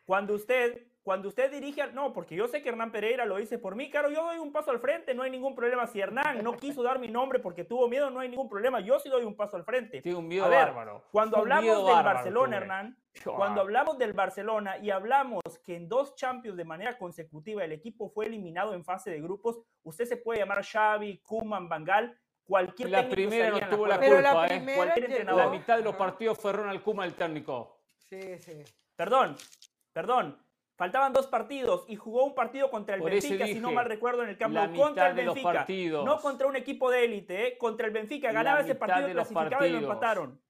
[SPEAKER 3] cuando usted, cuando usted dirige, al- no, porque yo sé que Hernán Pereira lo dice por mí, claro, yo doy un paso al frente, no hay ningún problema. Si Hernán no quiso dar mi nombre porque tuvo miedo, no hay ningún problema. Yo sí doy un paso al frente.
[SPEAKER 2] Tiene un miedo
[SPEAKER 3] A ver,
[SPEAKER 2] bárbaro.
[SPEAKER 3] Cuando
[SPEAKER 2] Un
[SPEAKER 3] hablamos
[SPEAKER 2] miedo
[SPEAKER 3] del
[SPEAKER 2] bárbaro
[SPEAKER 3] Barcelona. Hernán, cuando
[SPEAKER 2] ah,
[SPEAKER 3] hablamos del Barcelona y hablamos que en dos Champions de manera consecutiva el equipo fue eliminado en fase de grupos, usted se puede llamar Xavi, Kuman, Bangal, cualquier
[SPEAKER 2] La primera no tuvo la.
[SPEAKER 4] Pero la
[SPEAKER 2] culpa, ¿eh?
[SPEAKER 3] Cualquier entrenador.
[SPEAKER 2] La mitad de los partidos fue Ronald Koeman el técnico.
[SPEAKER 4] Sí, sí.
[SPEAKER 3] Perdón, perdón. Faltaban dos partidos y jugó un partido contra el
[SPEAKER 2] Por
[SPEAKER 3] Benfica, si no mal recuerdo, en el campo contra el Benfica.
[SPEAKER 2] partidos.
[SPEAKER 3] No contra un equipo de élite, ¿eh? contra el Benfica. Ganaba ese partido, clasificaba y lo
[SPEAKER 2] partidos.
[SPEAKER 3] empataron.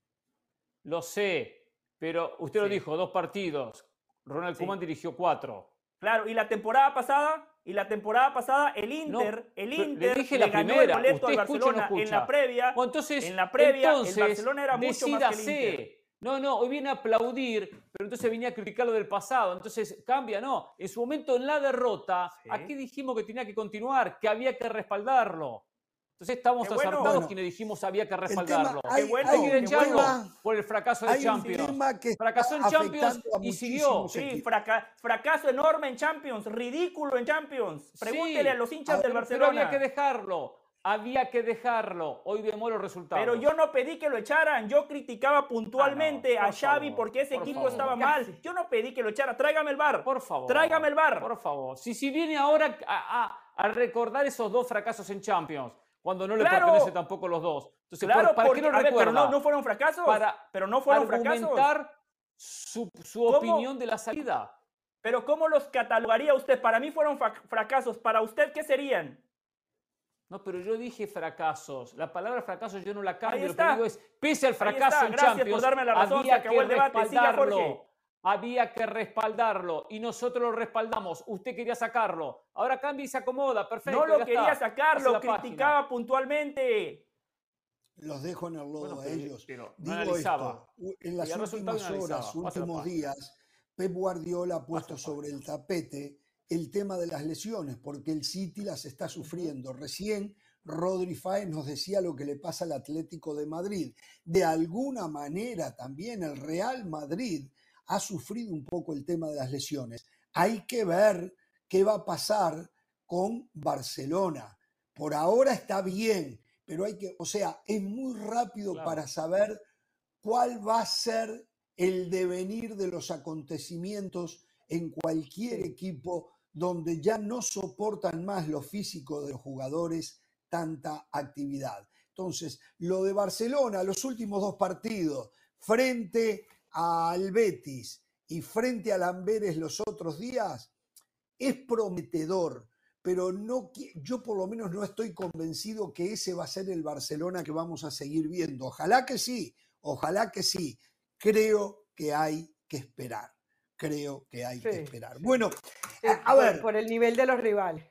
[SPEAKER 2] Lo sé, pero usted lo dijo, dos partidos. Ronald
[SPEAKER 3] Sí.
[SPEAKER 2] Koeman dirigió cuatro.
[SPEAKER 3] Claro, y la temporada pasada, y la temporada pasada, el
[SPEAKER 2] No,
[SPEAKER 3] Inter, el
[SPEAKER 2] pero le
[SPEAKER 3] Inter
[SPEAKER 2] dije
[SPEAKER 3] le
[SPEAKER 2] la
[SPEAKER 3] ganó
[SPEAKER 2] primera,
[SPEAKER 3] el boleto al
[SPEAKER 2] no
[SPEAKER 3] Barcelona en la previa.
[SPEAKER 2] Bueno, entonces,
[SPEAKER 3] en la previa, el Barcelona era mucho más que el. Inter.
[SPEAKER 2] No, no, hoy viene a aplaudir, pero entonces venía a criticar lo del pasado. Entonces cambia, no. En su momento en la derrota,
[SPEAKER 3] Sí.
[SPEAKER 2] aquí dijimos que tenía que continuar, que había que respaldarlo. Entonces estamos
[SPEAKER 3] bueno.
[SPEAKER 2] acertados
[SPEAKER 1] Bueno,
[SPEAKER 2] quienes dijimos había que
[SPEAKER 1] El tema,
[SPEAKER 2] respaldarlo.
[SPEAKER 1] hay,
[SPEAKER 3] bueno,
[SPEAKER 1] hay
[SPEAKER 2] Hay
[SPEAKER 1] tema-
[SPEAKER 2] por el fracaso de Champions. Fracasó en Champions y siguió.
[SPEAKER 3] Sí, fraca- fracaso enorme en Champions, ridículo en Champions. Pregúntele
[SPEAKER 2] Sí,
[SPEAKER 3] a los hinchas
[SPEAKER 1] a
[SPEAKER 3] del
[SPEAKER 1] ver,
[SPEAKER 2] Pero
[SPEAKER 3] Barcelona.
[SPEAKER 2] había que dejarlo. Había que dejarlo. Hoy vemos los resultados.
[SPEAKER 3] Pero yo no pedí que lo echaran, yo criticaba puntualmente
[SPEAKER 2] Ah, no,
[SPEAKER 3] a Xavi
[SPEAKER 2] favor,
[SPEAKER 3] porque ese
[SPEAKER 2] por
[SPEAKER 3] equipo
[SPEAKER 2] favor.
[SPEAKER 3] estaba mal. Yo no pedí que lo echara, tráigame el bar.
[SPEAKER 2] Por favor.
[SPEAKER 3] Tráigame el VAR.
[SPEAKER 2] Por favor. Si, si viene ahora a, a- a recordar esos dos fracasos en Champions, cuando no le
[SPEAKER 3] Claro.
[SPEAKER 2] pertenece tampoco los dos. Entonces,
[SPEAKER 3] Claro,
[SPEAKER 2] ¿para,
[SPEAKER 3] porque,
[SPEAKER 2] qué lo
[SPEAKER 3] a ver, pero
[SPEAKER 2] recuerda?
[SPEAKER 3] no, no fueron fracasos.
[SPEAKER 2] Para
[SPEAKER 3] pero no fueron fracasos.
[SPEAKER 2] argumentar su, su
[SPEAKER 3] ¿Cómo?
[SPEAKER 2] opinión de la salida.
[SPEAKER 3] Pero ¿cómo los catalogaría usted? Para mí fueron fracasos. ¿Para usted qué serían?
[SPEAKER 2] No, pero yo dije fracasos. La palabra fracaso yo no la cambio. Lo que digo es, pese al fracaso en
[SPEAKER 3] Gracias por
[SPEAKER 2] Champions,
[SPEAKER 3] darme la razón.
[SPEAKER 2] Había que
[SPEAKER 3] el debate. Siga,
[SPEAKER 2] respaldarlo.
[SPEAKER 3] Jorge.
[SPEAKER 2] Había que respaldarlo y nosotros lo respaldamos. Usted quería sacarlo. Ahora cambia y se acomoda. Perfecto.
[SPEAKER 3] no lo quería
[SPEAKER 2] está.
[SPEAKER 3] sacar, lo
[SPEAKER 2] página.
[SPEAKER 3] criticaba puntualmente.
[SPEAKER 1] Los dejo en el lodo
[SPEAKER 2] Bueno,
[SPEAKER 1] a ellos.
[SPEAKER 2] pero
[SPEAKER 1] Digo
[SPEAKER 2] analizaba.
[SPEAKER 1] esto, en las últimas horas, últimos días, Pep Guardiola ha puesto sobre el tapete el tema de las lesiones, porque el City las está sufriendo. Recién Rodri Fáez nos decía lo que le pasa al Atlético de Madrid. De alguna manera también el Real Madrid ha sufrido un poco el tema de las lesiones. Hay que ver qué va a pasar con Barcelona. Por ahora está bien, pero hay que, o sea, es muy rápido
[SPEAKER 2] Claro.
[SPEAKER 1] para saber cuál va a ser el devenir de los acontecimientos en cualquier equipo donde ya no soportan más lo físico de los jugadores tanta actividad. Entonces, lo de Barcelona, los últimos dos partidos, frente al Betis y frente al Amberes los otros días, es prometedor, pero no, yo por lo menos no estoy convencido que ese va a ser el Barcelona que vamos a seguir viendo. Ojalá que sí, ojalá que sí. Creo que hay que esperar. Creo que hay que esperar. Bueno, a
[SPEAKER 4] por-
[SPEAKER 1] ver,
[SPEAKER 4] Por el nivel de los rivales.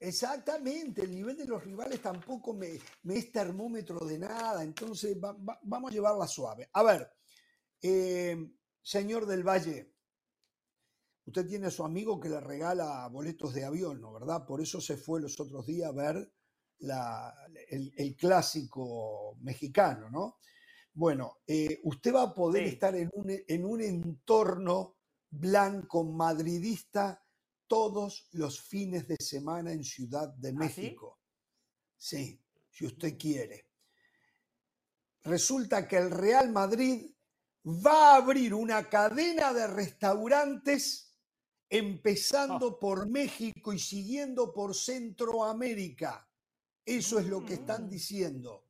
[SPEAKER 1] exactamente, el nivel de los rivales tampoco me, me es termómetro de nada, entonces va- va- vamos a llevarla suave. A ver, eh, señor del Valle, usted tiene a su amigo que le regala boletos de avión, ¿no? ¿Verdad? Por eso se fue los otros días a ver la- el, el clásico mexicano, ¿no? Bueno, eh, usted va a poder
[SPEAKER 3] Sí.
[SPEAKER 1] estar en un, en un entorno blanco madridista todos los fines de semana en Ciudad de
[SPEAKER 3] ¿Ah?
[SPEAKER 1] México. Sí, si usted quiere. Resulta que el Real Madrid va a abrir una cadena de restaurantes empezando por México y siguiendo por Centroamérica. Eso es lo que están
[SPEAKER 3] Mm.
[SPEAKER 1] diciendo.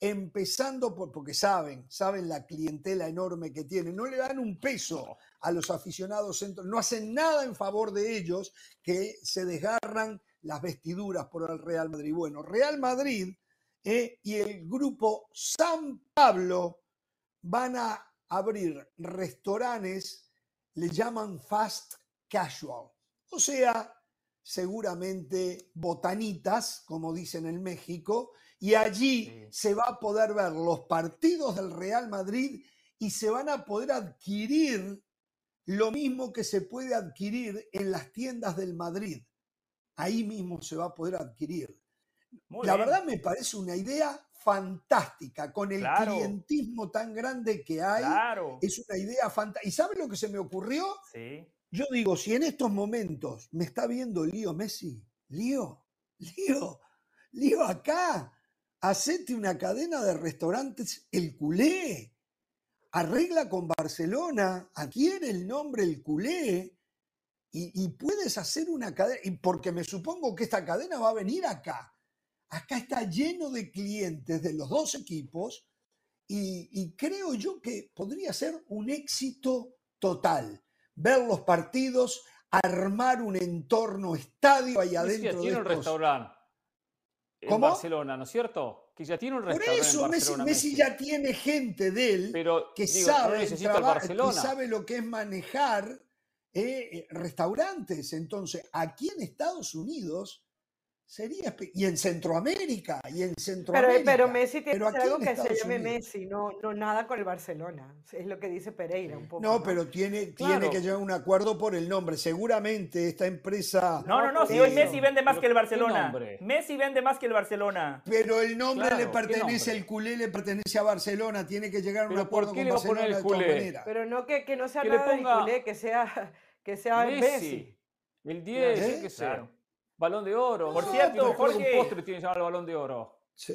[SPEAKER 1] Empezando por, porque saben, saben la clientela enorme que tienen. No le dan un peso a los aficionados centro, no hacen nada en favor de ellos que se desgarran las vestiduras por el Real Madrid. Bueno, Real Madrid eh, y el grupo San Pablo van a abrir restaurantes, le llaman fast casual. O sea, seguramente botanitas, como dicen en México, y allí
[SPEAKER 3] Sí.
[SPEAKER 1] se va a poder ver los partidos del Real Madrid y se van a poder adquirir lo mismo que se puede adquirir en las tiendas del Madrid. Ahí mismo se va a poder adquirir.
[SPEAKER 3] Muy
[SPEAKER 1] La
[SPEAKER 3] bien.
[SPEAKER 1] verdad me parece una idea fantástica, con el
[SPEAKER 3] Claro.
[SPEAKER 1] clientismo tan grande que hay.
[SPEAKER 3] Claro.
[SPEAKER 1] Es una idea fantástica. ¿Y sabe lo que se me ocurrió?
[SPEAKER 3] Sí.
[SPEAKER 1] Yo digo, si en estos momentos me está viendo Lío Messi, Lío, Lío, Lío acá, hacete una cadena de restaurantes El Culé, arregla con Barcelona, adquiere el nombre El Culé y, y puedes hacer una cadena, y porque me supongo que esta cadena va a venir acá. Acá está lleno de clientes de los dos equipos y, y creo yo que podría ser un éxito total. Ver los partidos, armar un entorno estadio ahí adentro de
[SPEAKER 2] un
[SPEAKER 1] estos.
[SPEAKER 2] restaurante en
[SPEAKER 1] ¿Cómo?
[SPEAKER 2] Barcelona, ¿no es cierto? Que ya tiene un
[SPEAKER 1] Por
[SPEAKER 2] restaurante
[SPEAKER 1] eso
[SPEAKER 2] en
[SPEAKER 1] Messi,
[SPEAKER 2] Barcelona.
[SPEAKER 1] Messi ya tiene gente de él
[SPEAKER 2] Pero
[SPEAKER 1] que,
[SPEAKER 2] digo,
[SPEAKER 1] sabe, que sabe lo que es manejar eh, eh, restaurantes. Entonces, aquí en Estados Unidos sería, y en Centroamérica, y en
[SPEAKER 4] Pero,
[SPEAKER 1] Centroamérica.
[SPEAKER 4] pero Messi tiene
[SPEAKER 1] pero
[SPEAKER 4] que algo que se llame
[SPEAKER 1] Unidos.
[SPEAKER 4] Messi, no, no nada con el Barcelona. Es lo que dice Pereira un poco.
[SPEAKER 1] No, pero tiene, tiene
[SPEAKER 2] Claro.
[SPEAKER 1] que llegar a un acuerdo por el nombre. Seguramente esta empresa.
[SPEAKER 3] No, no, no, si hoy. Messi vende más
[SPEAKER 2] Pero,
[SPEAKER 3] que el
[SPEAKER 2] ¿qué
[SPEAKER 3] Barcelona. Messi vende más que el Barcelona.
[SPEAKER 1] Pero el nombre
[SPEAKER 2] Claro,
[SPEAKER 1] le
[SPEAKER 2] ¿qué
[SPEAKER 1] pertenece,
[SPEAKER 2] nombre?
[SPEAKER 1] el culé le pertenece a Barcelona. Tiene que llegar a un
[SPEAKER 2] Pero ¿por
[SPEAKER 1] acuerdo con Barcelona
[SPEAKER 2] el
[SPEAKER 1] de todas maneras.
[SPEAKER 4] Pero no que, que no sea
[SPEAKER 2] Que
[SPEAKER 4] nada del
[SPEAKER 2] ponga
[SPEAKER 4] culé, que sea, que sea
[SPEAKER 2] Messi.
[SPEAKER 4] Messi.
[SPEAKER 2] El 10,
[SPEAKER 1] ¿Eh?
[SPEAKER 2] qué sé.
[SPEAKER 3] Claro.
[SPEAKER 2] Balón de oro.
[SPEAKER 3] Por cierto, Jorge.
[SPEAKER 2] Un postre tiene llamado el balón de oro.
[SPEAKER 1] Sí.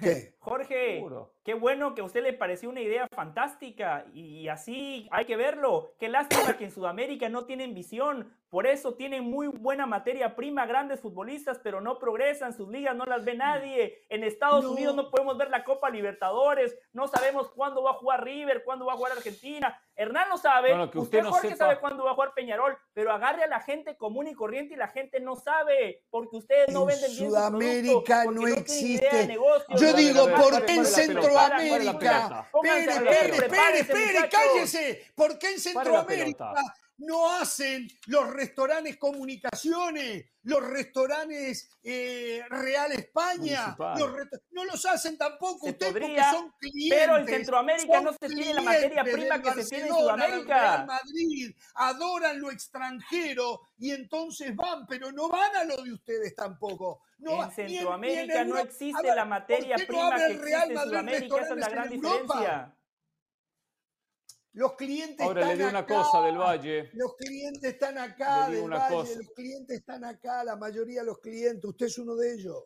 [SPEAKER 1] ¿Qué?
[SPEAKER 3] Jorge,
[SPEAKER 2] Seguro.
[SPEAKER 3] qué bueno que a usted le pareció una idea fantástica y así hay que verlo. Qué lástima que en Sudamérica no tienen visión. Por eso tienen muy buena materia prima, grandes futbolistas, pero no progresan. Sus ligas no las ve nadie. En Estados
[SPEAKER 1] No.
[SPEAKER 3] Unidos no podemos ver la Copa Libertadores. No sabemos cuándo va a jugar River, cuándo va a jugar Argentina. Hernán lo sabe.
[SPEAKER 2] Bueno, que
[SPEAKER 3] usted,
[SPEAKER 2] usted no
[SPEAKER 3] Jorge,
[SPEAKER 2] sepa.
[SPEAKER 3] sabe cuándo va a jugar Peñarol. Pero agarre a la gente común y corriente y la gente no sabe. Porque ustedes no
[SPEAKER 1] En
[SPEAKER 3] venden bien su
[SPEAKER 1] Sudamérica
[SPEAKER 3] producto,
[SPEAKER 1] no
[SPEAKER 3] porque tienen idea de
[SPEAKER 1] existe.
[SPEAKER 3] negocio.
[SPEAKER 1] Yo digo, ¿por qué en Centroamérica? Espere, espere, espere, espere, cállese. ¿Por qué en Centroamérica. No hacen los restaurantes comunicaciones, los restaurantes eh, Real España? Los resta- no los hacen tampoco
[SPEAKER 3] Se
[SPEAKER 1] ustedes
[SPEAKER 3] podría,
[SPEAKER 1] porque son clientes.
[SPEAKER 3] pero en Centroamérica no se tiene la materia prima que se tiene en Sudamérica.
[SPEAKER 1] Real Madrid, adoran lo extranjero y entonces van, pero no van a lo de ustedes tampoco. No
[SPEAKER 3] en Centroamérica no existe
[SPEAKER 1] ver,
[SPEAKER 3] la
[SPEAKER 1] ¿por
[SPEAKER 3] materia
[SPEAKER 1] no
[SPEAKER 3] prima
[SPEAKER 1] abre
[SPEAKER 3] que existe
[SPEAKER 1] Real
[SPEAKER 3] en Sudamérica. Esa es la gran diferencia.
[SPEAKER 1] Los clientes
[SPEAKER 2] Ahora le
[SPEAKER 1] están
[SPEAKER 2] digo una
[SPEAKER 1] acá.
[SPEAKER 2] cosa del Valle.
[SPEAKER 1] Los clientes están acá,
[SPEAKER 2] Le digo
[SPEAKER 1] del
[SPEAKER 2] una
[SPEAKER 1] Valle,
[SPEAKER 2] cosa.
[SPEAKER 1] los clientes están acá, la mayoría de los clientes, usted es uno de ellos.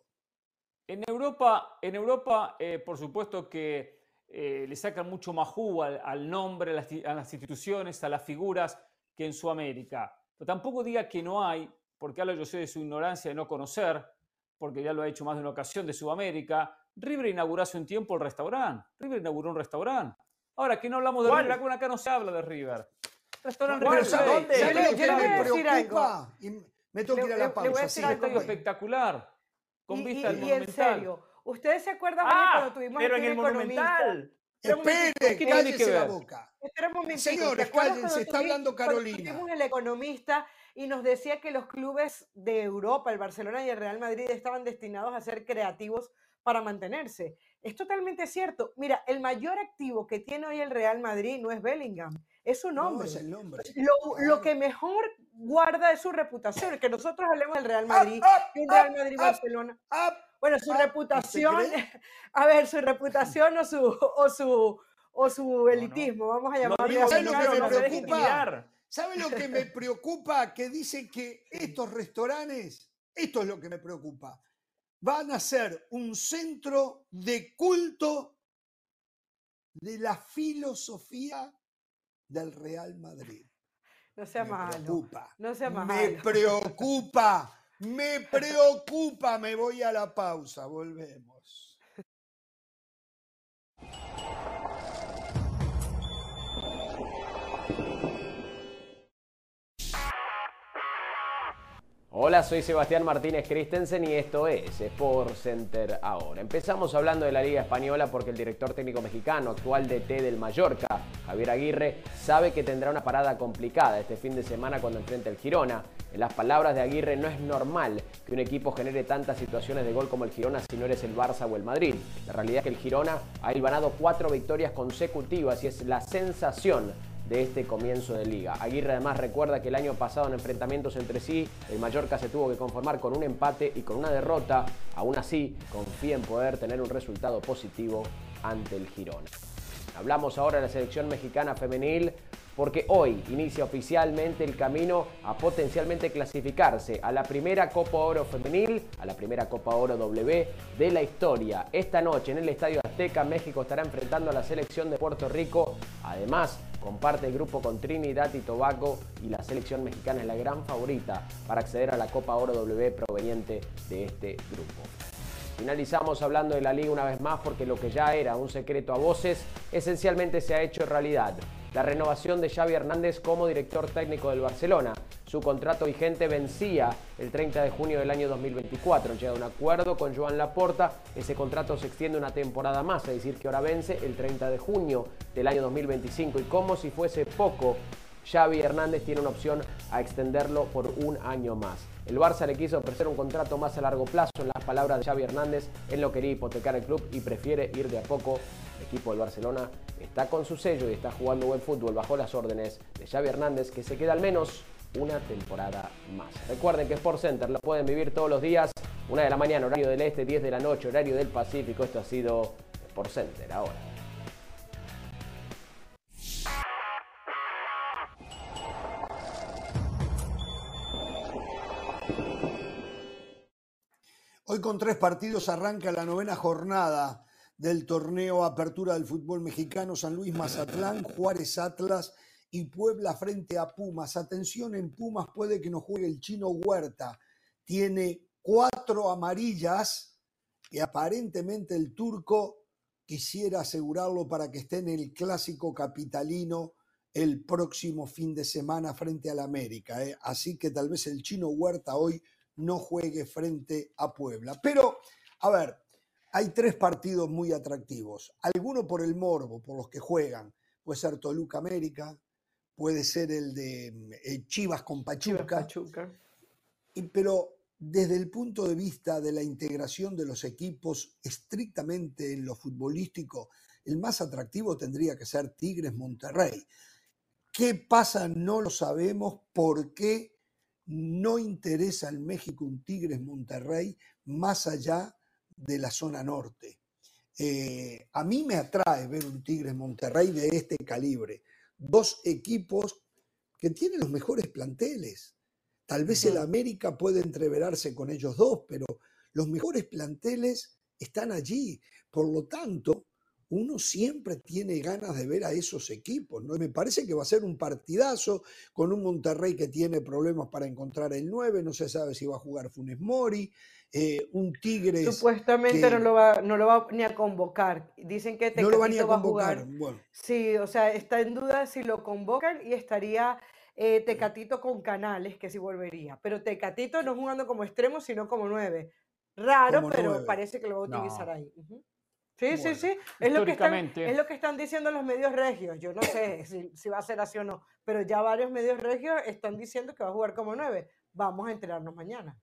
[SPEAKER 2] En Europa, en Europa eh, por supuesto que eh, le sacan mucho más jugo al, al nombre, a las, ti- a las instituciones, a las figuras que en Sudamérica. Pero tampoco diga que no hay, porque hablo yo sé de su ignorancia de no conocer, porque ya lo ha hecho más de una ocasión de Sudamérica. River inauguró hace un tiempo el restaurante. River inauguró un restaurante. Ahora que no hablamos de. River, acá- acá no se habla de River. Restaurante. River
[SPEAKER 1] ¿sabe,
[SPEAKER 2] Plate.
[SPEAKER 3] ¿Dónde?
[SPEAKER 4] Yo le-
[SPEAKER 1] que
[SPEAKER 4] le voy a
[SPEAKER 1] me
[SPEAKER 4] decir
[SPEAKER 1] preocupa? Y me tengo que ir a la
[SPEAKER 4] le- le voy a
[SPEAKER 1] pausa.
[SPEAKER 4] decir algo,
[SPEAKER 2] espectacular. Con
[SPEAKER 4] Y,
[SPEAKER 2] vista al
[SPEAKER 4] y- y en
[SPEAKER 2] Monumental.
[SPEAKER 4] serio, ¿ustedes se acuerdan
[SPEAKER 3] Ah,
[SPEAKER 4] cuando tuvimos
[SPEAKER 3] pero
[SPEAKER 4] aquí
[SPEAKER 3] en el? Monumental.
[SPEAKER 4] Espera un
[SPEAKER 1] Espere,
[SPEAKER 4] momentico,
[SPEAKER 2] ¿Qué tiene que
[SPEAKER 1] cállese la boca. Señores,
[SPEAKER 4] ¿te acuerdas
[SPEAKER 1] cállense, está hablando
[SPEAKER 4] cuando
[SPEAKER 1] Carolina.
[SPEAKER 4] tuvimos el economista y nos decía que los clubes de Europa, el Barcelona y el Real Madrid, estaban destinados a ser creativos para mantenerse. Es totalmente cierto. Mira, el mayor activo que tiene hoy el Real Madrid no es Bellingham, es su
[SPEAKER 1] No,
[SPEAKER 4] nombre.
[SPEAKER 1] es el nombre.
[SPEAKER 4] Lo, lo que mejor guarda es su reputación, que nosotros hablemos del Real Madrid,
[SPEAKER 1] ah,
[SPEAKER 4] que un
[SPEAKER 1] ah,
[SPEAKER 4] Real
[SPEAKER 1] ah,
[SPEAKER 4] Madrid-Barcelona.
[SPEAKER 1] Ah,
[SPEAKER 4] Bueno, su
[SPEAKER 1] ah, ¿usted
[SPEAKER 4] reputación, a ver, su reputación o su, o su, o su elitismo, vamos a
[SPEAKER 3] Lo
[SPEAKER 4] llamarlo
[SPEAKER 3] digo
[SPEAKER 1] ¿Sabe
[SPEAKER 3] bien
[SPEAKER 1] lo
[SPEAKER 4] así.
[SPEAKER 1] que me preocupa?
[SPEAKER 3] intimidar.
[SPEAKER 1] ¿Sabe lo que me preocupa? Que dicen que estos restaurantes, esto es lo que me preocupa, van a ser un centro de culto de la filosofía del Real Madrid.
[SPEAKER 4] No sea
[SPEAKER 1] me
[SPEAKER 4] malo.
[SPEAKER 1] preocupa.
[SPEAKER 4] no sea
[SPEAKER 1] Me
[SPEAKER 4] malo.
[SPEAKER 1] preocupa. Me preocupa. Me voy a la pausa. Volvemos.
[SPEAKER 5] Hola.
[SPEAKER 8] Soy Sebastián Martínez Christensen y esto es Sport Center ahora. Empezamos hablando de la Liga Española porque el director técnico mexicano, actual DT del Mallorca, Javier Aguirre, sabe que tendrá una parada complicada este fin de semana cuando enfrente el Girona. En las palabras de Aguirre, no es normal que un equipo genere tantas situaciones de gol como el Girona si no eres el Barça o el Madrid. La realidad es que el Girona ha ganado cuatro victorias consecutivas y es la sensación de este comienzo de liga. Aguirre además recuerda que el año pasado en enfrentamientos entre sí, el Mallorca se tuvo que conformar con un empate y con una derrota. Aún así, confía en poder tener un resultado positivo ante el Girona. Hablamos ahora de la selección mexicana femenil porque hoy inicia oficialmente el camino a potencialmente clasificarse a la primera Copa Oro femenil, a la primera Copa Oro W de la historia. Esta noche en el Estadio Azteca México estará enfrentando a la selección de Puerto Rico. Además, comparte el grupo con Trinidad y Tobago y la selección mexicana es la gran favorita para acceder a la Copa Oro W proveniente de este grupo. Finalizamos hablando de la liga una vez más porque lo que ya era un secreto a voces esencialmente se ha hecho realidad la renovación de Xavi Hernández como director técnico del Barcelona. Su contrato vigente vencía el 30 de junio del año 2024. Llega un acuerdo con Joan Laporta. Ese contrato se extiende una temporada más, es decir, que ahora vence el 30 de junio del año 2025. Y como si fuese poco, Xavi Hernández tiene una opción a extenderlo por un año más. El Barça le quiso ofrecer un contrato más a largo plazo. En las palabras de Xavi Hernández, él no quería hipotecar el club y prefiere ir de a poco. El equipo del Barcelona está con su sello y está jugando buen fútbol bajo las órdenes de Xavi Hernández, que se queda al menos una temporada más. Recuerden que Sport Center lo pueden vivir todos los días, una de la mañana, horario del este, 10 de la noche, horario del Pacífico. Esto ha sido Sport Center ahora.
[SPEAKER 1] Hoy con tres partidos arranca la novena jornada del torneo Apertura del Fútbol Mexicano, San Luis Mazatlán, Juárez Atlas y Puebla frente a Pumas. Atención, en Pumas puede que no juegue el chino Huerta. Tiene cuatro amarillas y aparentemente el turco quisiera asegurarlo para que esté en el clásico capitalino el próximo fin de semana frente al América. ¿eh? Así que tal vez el chino Huerta hoy no juegue frente a Puebla. Pero, a ver, hay tres partidos muy atractivos. Alguno por el morbo, por los que juegan. Puede ser Toluca América, puede ser el de eh, Chivas con Pachuca. pero desde el punto de vista de la integración de los equipos estrictamente en lo futbolístico, el más atractivo tendría que ser Tigres Monterrey. ¿Qué pasa? No lo sabemos. ¿Por qué no interesa al México un Tigres Monterrey más allá de la zona norte. Eh, a mí me atrae ver un Tigres Monterrey de este calibre. Dos equipos que tienen los mejores planteles. Tal vez el América puede entreverarse con ellos dos, pero los mejores planteles están allí. Por lo tanto, uno siempre tiene ganas de ver a esos equipos. ¿no? Me parece que va a ser un partidazo con un Monterrey que tiene problemas para encontrar el 9, no se sabe si va a jugar Funes Mori, eh, un Tigres.
[SPEAKER 4] Supuestamente no, lo va, no lo va ni a convocar. Dicen que
[SPEAKER 1] Tecatito no lo va, ni a convocar.
[SPEAKER 4] Bueno. Sí, o sea, está en duda si lo convocan y estaría eh, Tecatito con Canales, que sí volvería. Pero Tecatito no jugando como extremo, sino como nueve. Raro, pero parece que lo va a utilizar ahí. Sí, sí, sí. Es lo, que están, es lo que están diciendo los medios regios. Yo no sé si, si, va a ser así o no, pero ya varios medios regios están diciendo que va a jugar como nueve. Vamos a enterarnos mañana.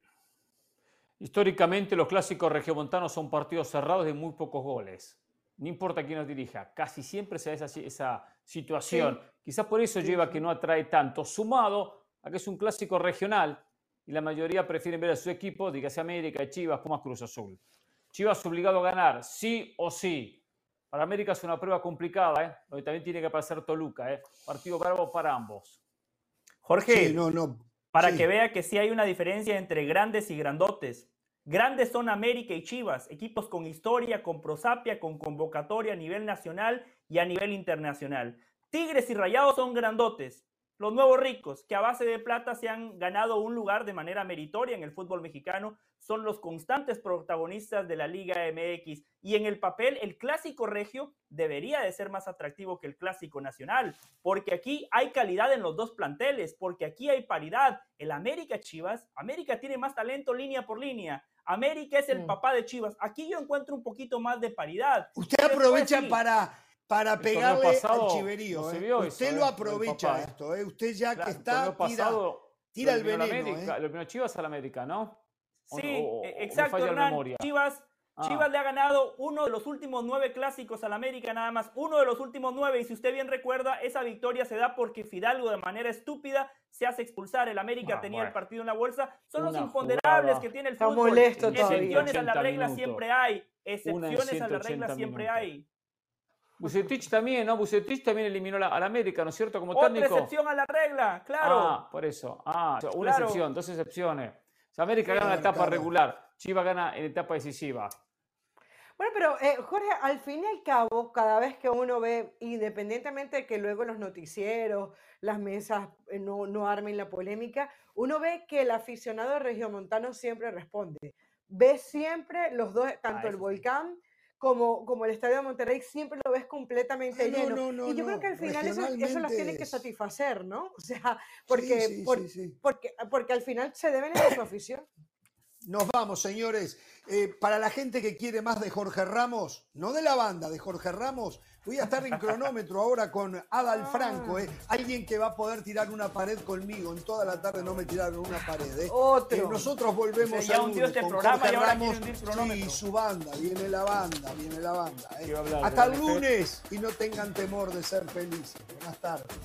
[SPEAKER 2] Históricamente los clásicos regiomontanos son partidos cerrados de muy pocos goles. No importa quién los dirija, casi siempre se da esa, esa situación. Quizás por eso lleva a que no atrae tanto, sumado a que es un clásico regional y la mayoría prefieren ver a su equipo, dígase América, Chivas, Pumas, Cruz Azul. Chivas obligado a ganar, sí o sí. Para América es una prueba complicada, ¿eh? Hoy también tiene que pasar Toluca, ¿eh? Partido bravo para ambos.
[SPEAKER 3] Jorge, no, no. Para que vea que sí hay una diferencia entre grandes y grandotes. Grandes son América y Chivas, equipos con historia, con prosapia, con convocatoria a nivel nacional y a nivel internacional. Tigres y Rayados son grandotes, los nuevos ricos, que a base de plata se han ganado un lugar de manera meritoria en el fútbol mexicano, son los constantes protagonistas de la Liga MX. Y en el papel, el clásico regio debería de ser más atractivo que el clásico nacional, porque aquí hay calidad en los dos planteles, porque aquí hay paridad. El América Chivas, América tiene más talento línea por línea. América es el
[SPEAKER 4] Mm.
[SPEAKER 3] papá de Chivas. Aquí yo encuentro un poquito más de paridad.
[SPEAKER 1] Usted aprovecha
[SPEAKER 3] sí.
[SPEAKER 1] para, para
[SPEAKER 2] El
[SPEAKER 1] pegarle
[SPEAKER 2] pasado
[SPEAKER 1] al chiverío.
[SPEAKER 2] no
[SPEAKER 1] ¿eh? Usted
[SPEAKER 2] eso,
[SPEAKER 1] lo
[SPEAKER 2] ¿eh?
[SPEAKER 1] aprovecha
[SPEAKER 2] ¿eh?
[SPEAKER 1] esto. ¿eh? Usted ya
[SPEAKER 3] Claro,
[SPEAKER 1] que
[SPEAKER 2] El
[SPEAKER 1] está, tira,
[SPEAKER 2] pasado
[SPEAKER 1] tira el veneno.
[SPEAKER 2] América,
[SPEAKER 1] ¿eh?
[SPEAKER 2] lo eliminó Chivas al América, ¿no? O
[SPEAKER 3] Sí,
[SPEAKER 2] o- o-
[SPEAKER 3] e-
[SPEAKER 2] o
[SPEAKER 3] exacto,
[SPEAKER 2] la
[SPEAKER 3] Hernán. Chivas,
[SPEAKER 2] Ah.
[SPEAKER 3] Chivas le ha ganado uno de los últimos nueve clásicos al América, nada más. Uno de los últimos nueve. Y si usted bien recuerda, esa victoria se da porque Fidalgo, de manera estúpida, se hace expulsar. El América
[SPEAKER 2] Ah,
[SPEAKER 3] tenía el
[SPEAKER 2] bueno.
[SPEAKER 3] partido en la bolsa. Son los imponderables
[SPEAKER 2] jugada.
[SPEAKER 3] que tiene el
[SPEAKER 4] Está
[SPEAKER 3] fútbol.
[SPEAKER 4] molesto todavía.
[SPEAKER 3] Excepciones a la
[SPEAKER 2] 180
[SPEAKER 3] regla
[SPEAKER 2] minutos.
[SPEAKER 3] siempre hay. Excepciones a la
[SPEAKER 2] 180
[SPEAKER 3] regla siempre
[SPEAKER 2] minutos.
[SPEAKER 3] hay.
[SPEAKER 2] Bucetich también, ¿no? Bucetich también eliminó la- al América, ¿no es cierto? Como
[SPEAKER 3] Otra
[SPEAKER 2] técnico.
[SPEAKER 3] excepción a la regla, claro.
[SPEAKER 2] Ah, por eso. Ah, una
[SPEAKER 3] Claro.
[SPEAKER 2] excepción, dos excepciones. O sea, América
[SPEAKER 1] Sí,
[SPEAKER 2] gana en etapa
[SPEAKER 1] claro.
[SPEAKER 2] regular, Chivas gana en etapa decisiva.
[SPEAKER 4] Bueno, pero eh, Jorge, al fin y al cabo, cada vez que uno ve, independientemente de que luego los noticieros, las mesas eh, no, no armen la polémica, uno ve que el aficionado regiomontano siempre responde. Ve siempre los dos, tanto el
[SPEAKER 3] eso sí.
[SPEAKER 4] Como, como el Estadio de Monterrey, siempre lo ves completamente
[SPEAKER 1] Ah, no,
[SPEAKER 4] lleno.
[SPEAKER 1] no, no,
[SPEAKER 4] y yo creo que al final eso, eso los tiene que satisfacer, ¿no? O sea, porque,
[SPEAKER 1] sí,
[SPEAKER 4] por-
[SPEAKER 1] sí, sí.
[SPEAKER 4] Porque, porque al final se deben a su afición.
[SPEAKER 1] Nos vamos, señores. Eh, para la gente que quiere más de Jorge Ramos, no de la banda, de Jorge Ramos, voy a estar en cronómetro ahora con Adal Franco, eh, alguien que va a poder tirar una pared conmigo. En toda la tarde no me tiraron una pared. eh.
[SPEAKER 4] Otro.
[SPEAKER 1] Eh, nosotros volvemos
[SPEAKER 3] O sea, ya
[SPEAKER 1] a
[SPEAKER 3] hundió este
[SPEAKER 1] con
[SPEAKER 3] programa
[SPEAKER 1] Jorge
[SPEAKER 3] y ahora
[SPEAKER 1] Ramos
[SPEAKER 3] quiere hundir cronómetro.
[SPEAKER 1] y su banda. Viene la banda, viene la banda. eh.
[SPEAKER 2] Hablar
[SPEAKER 1] Hasta el lunes y no tengan temor de ser felices. Buenas tardes.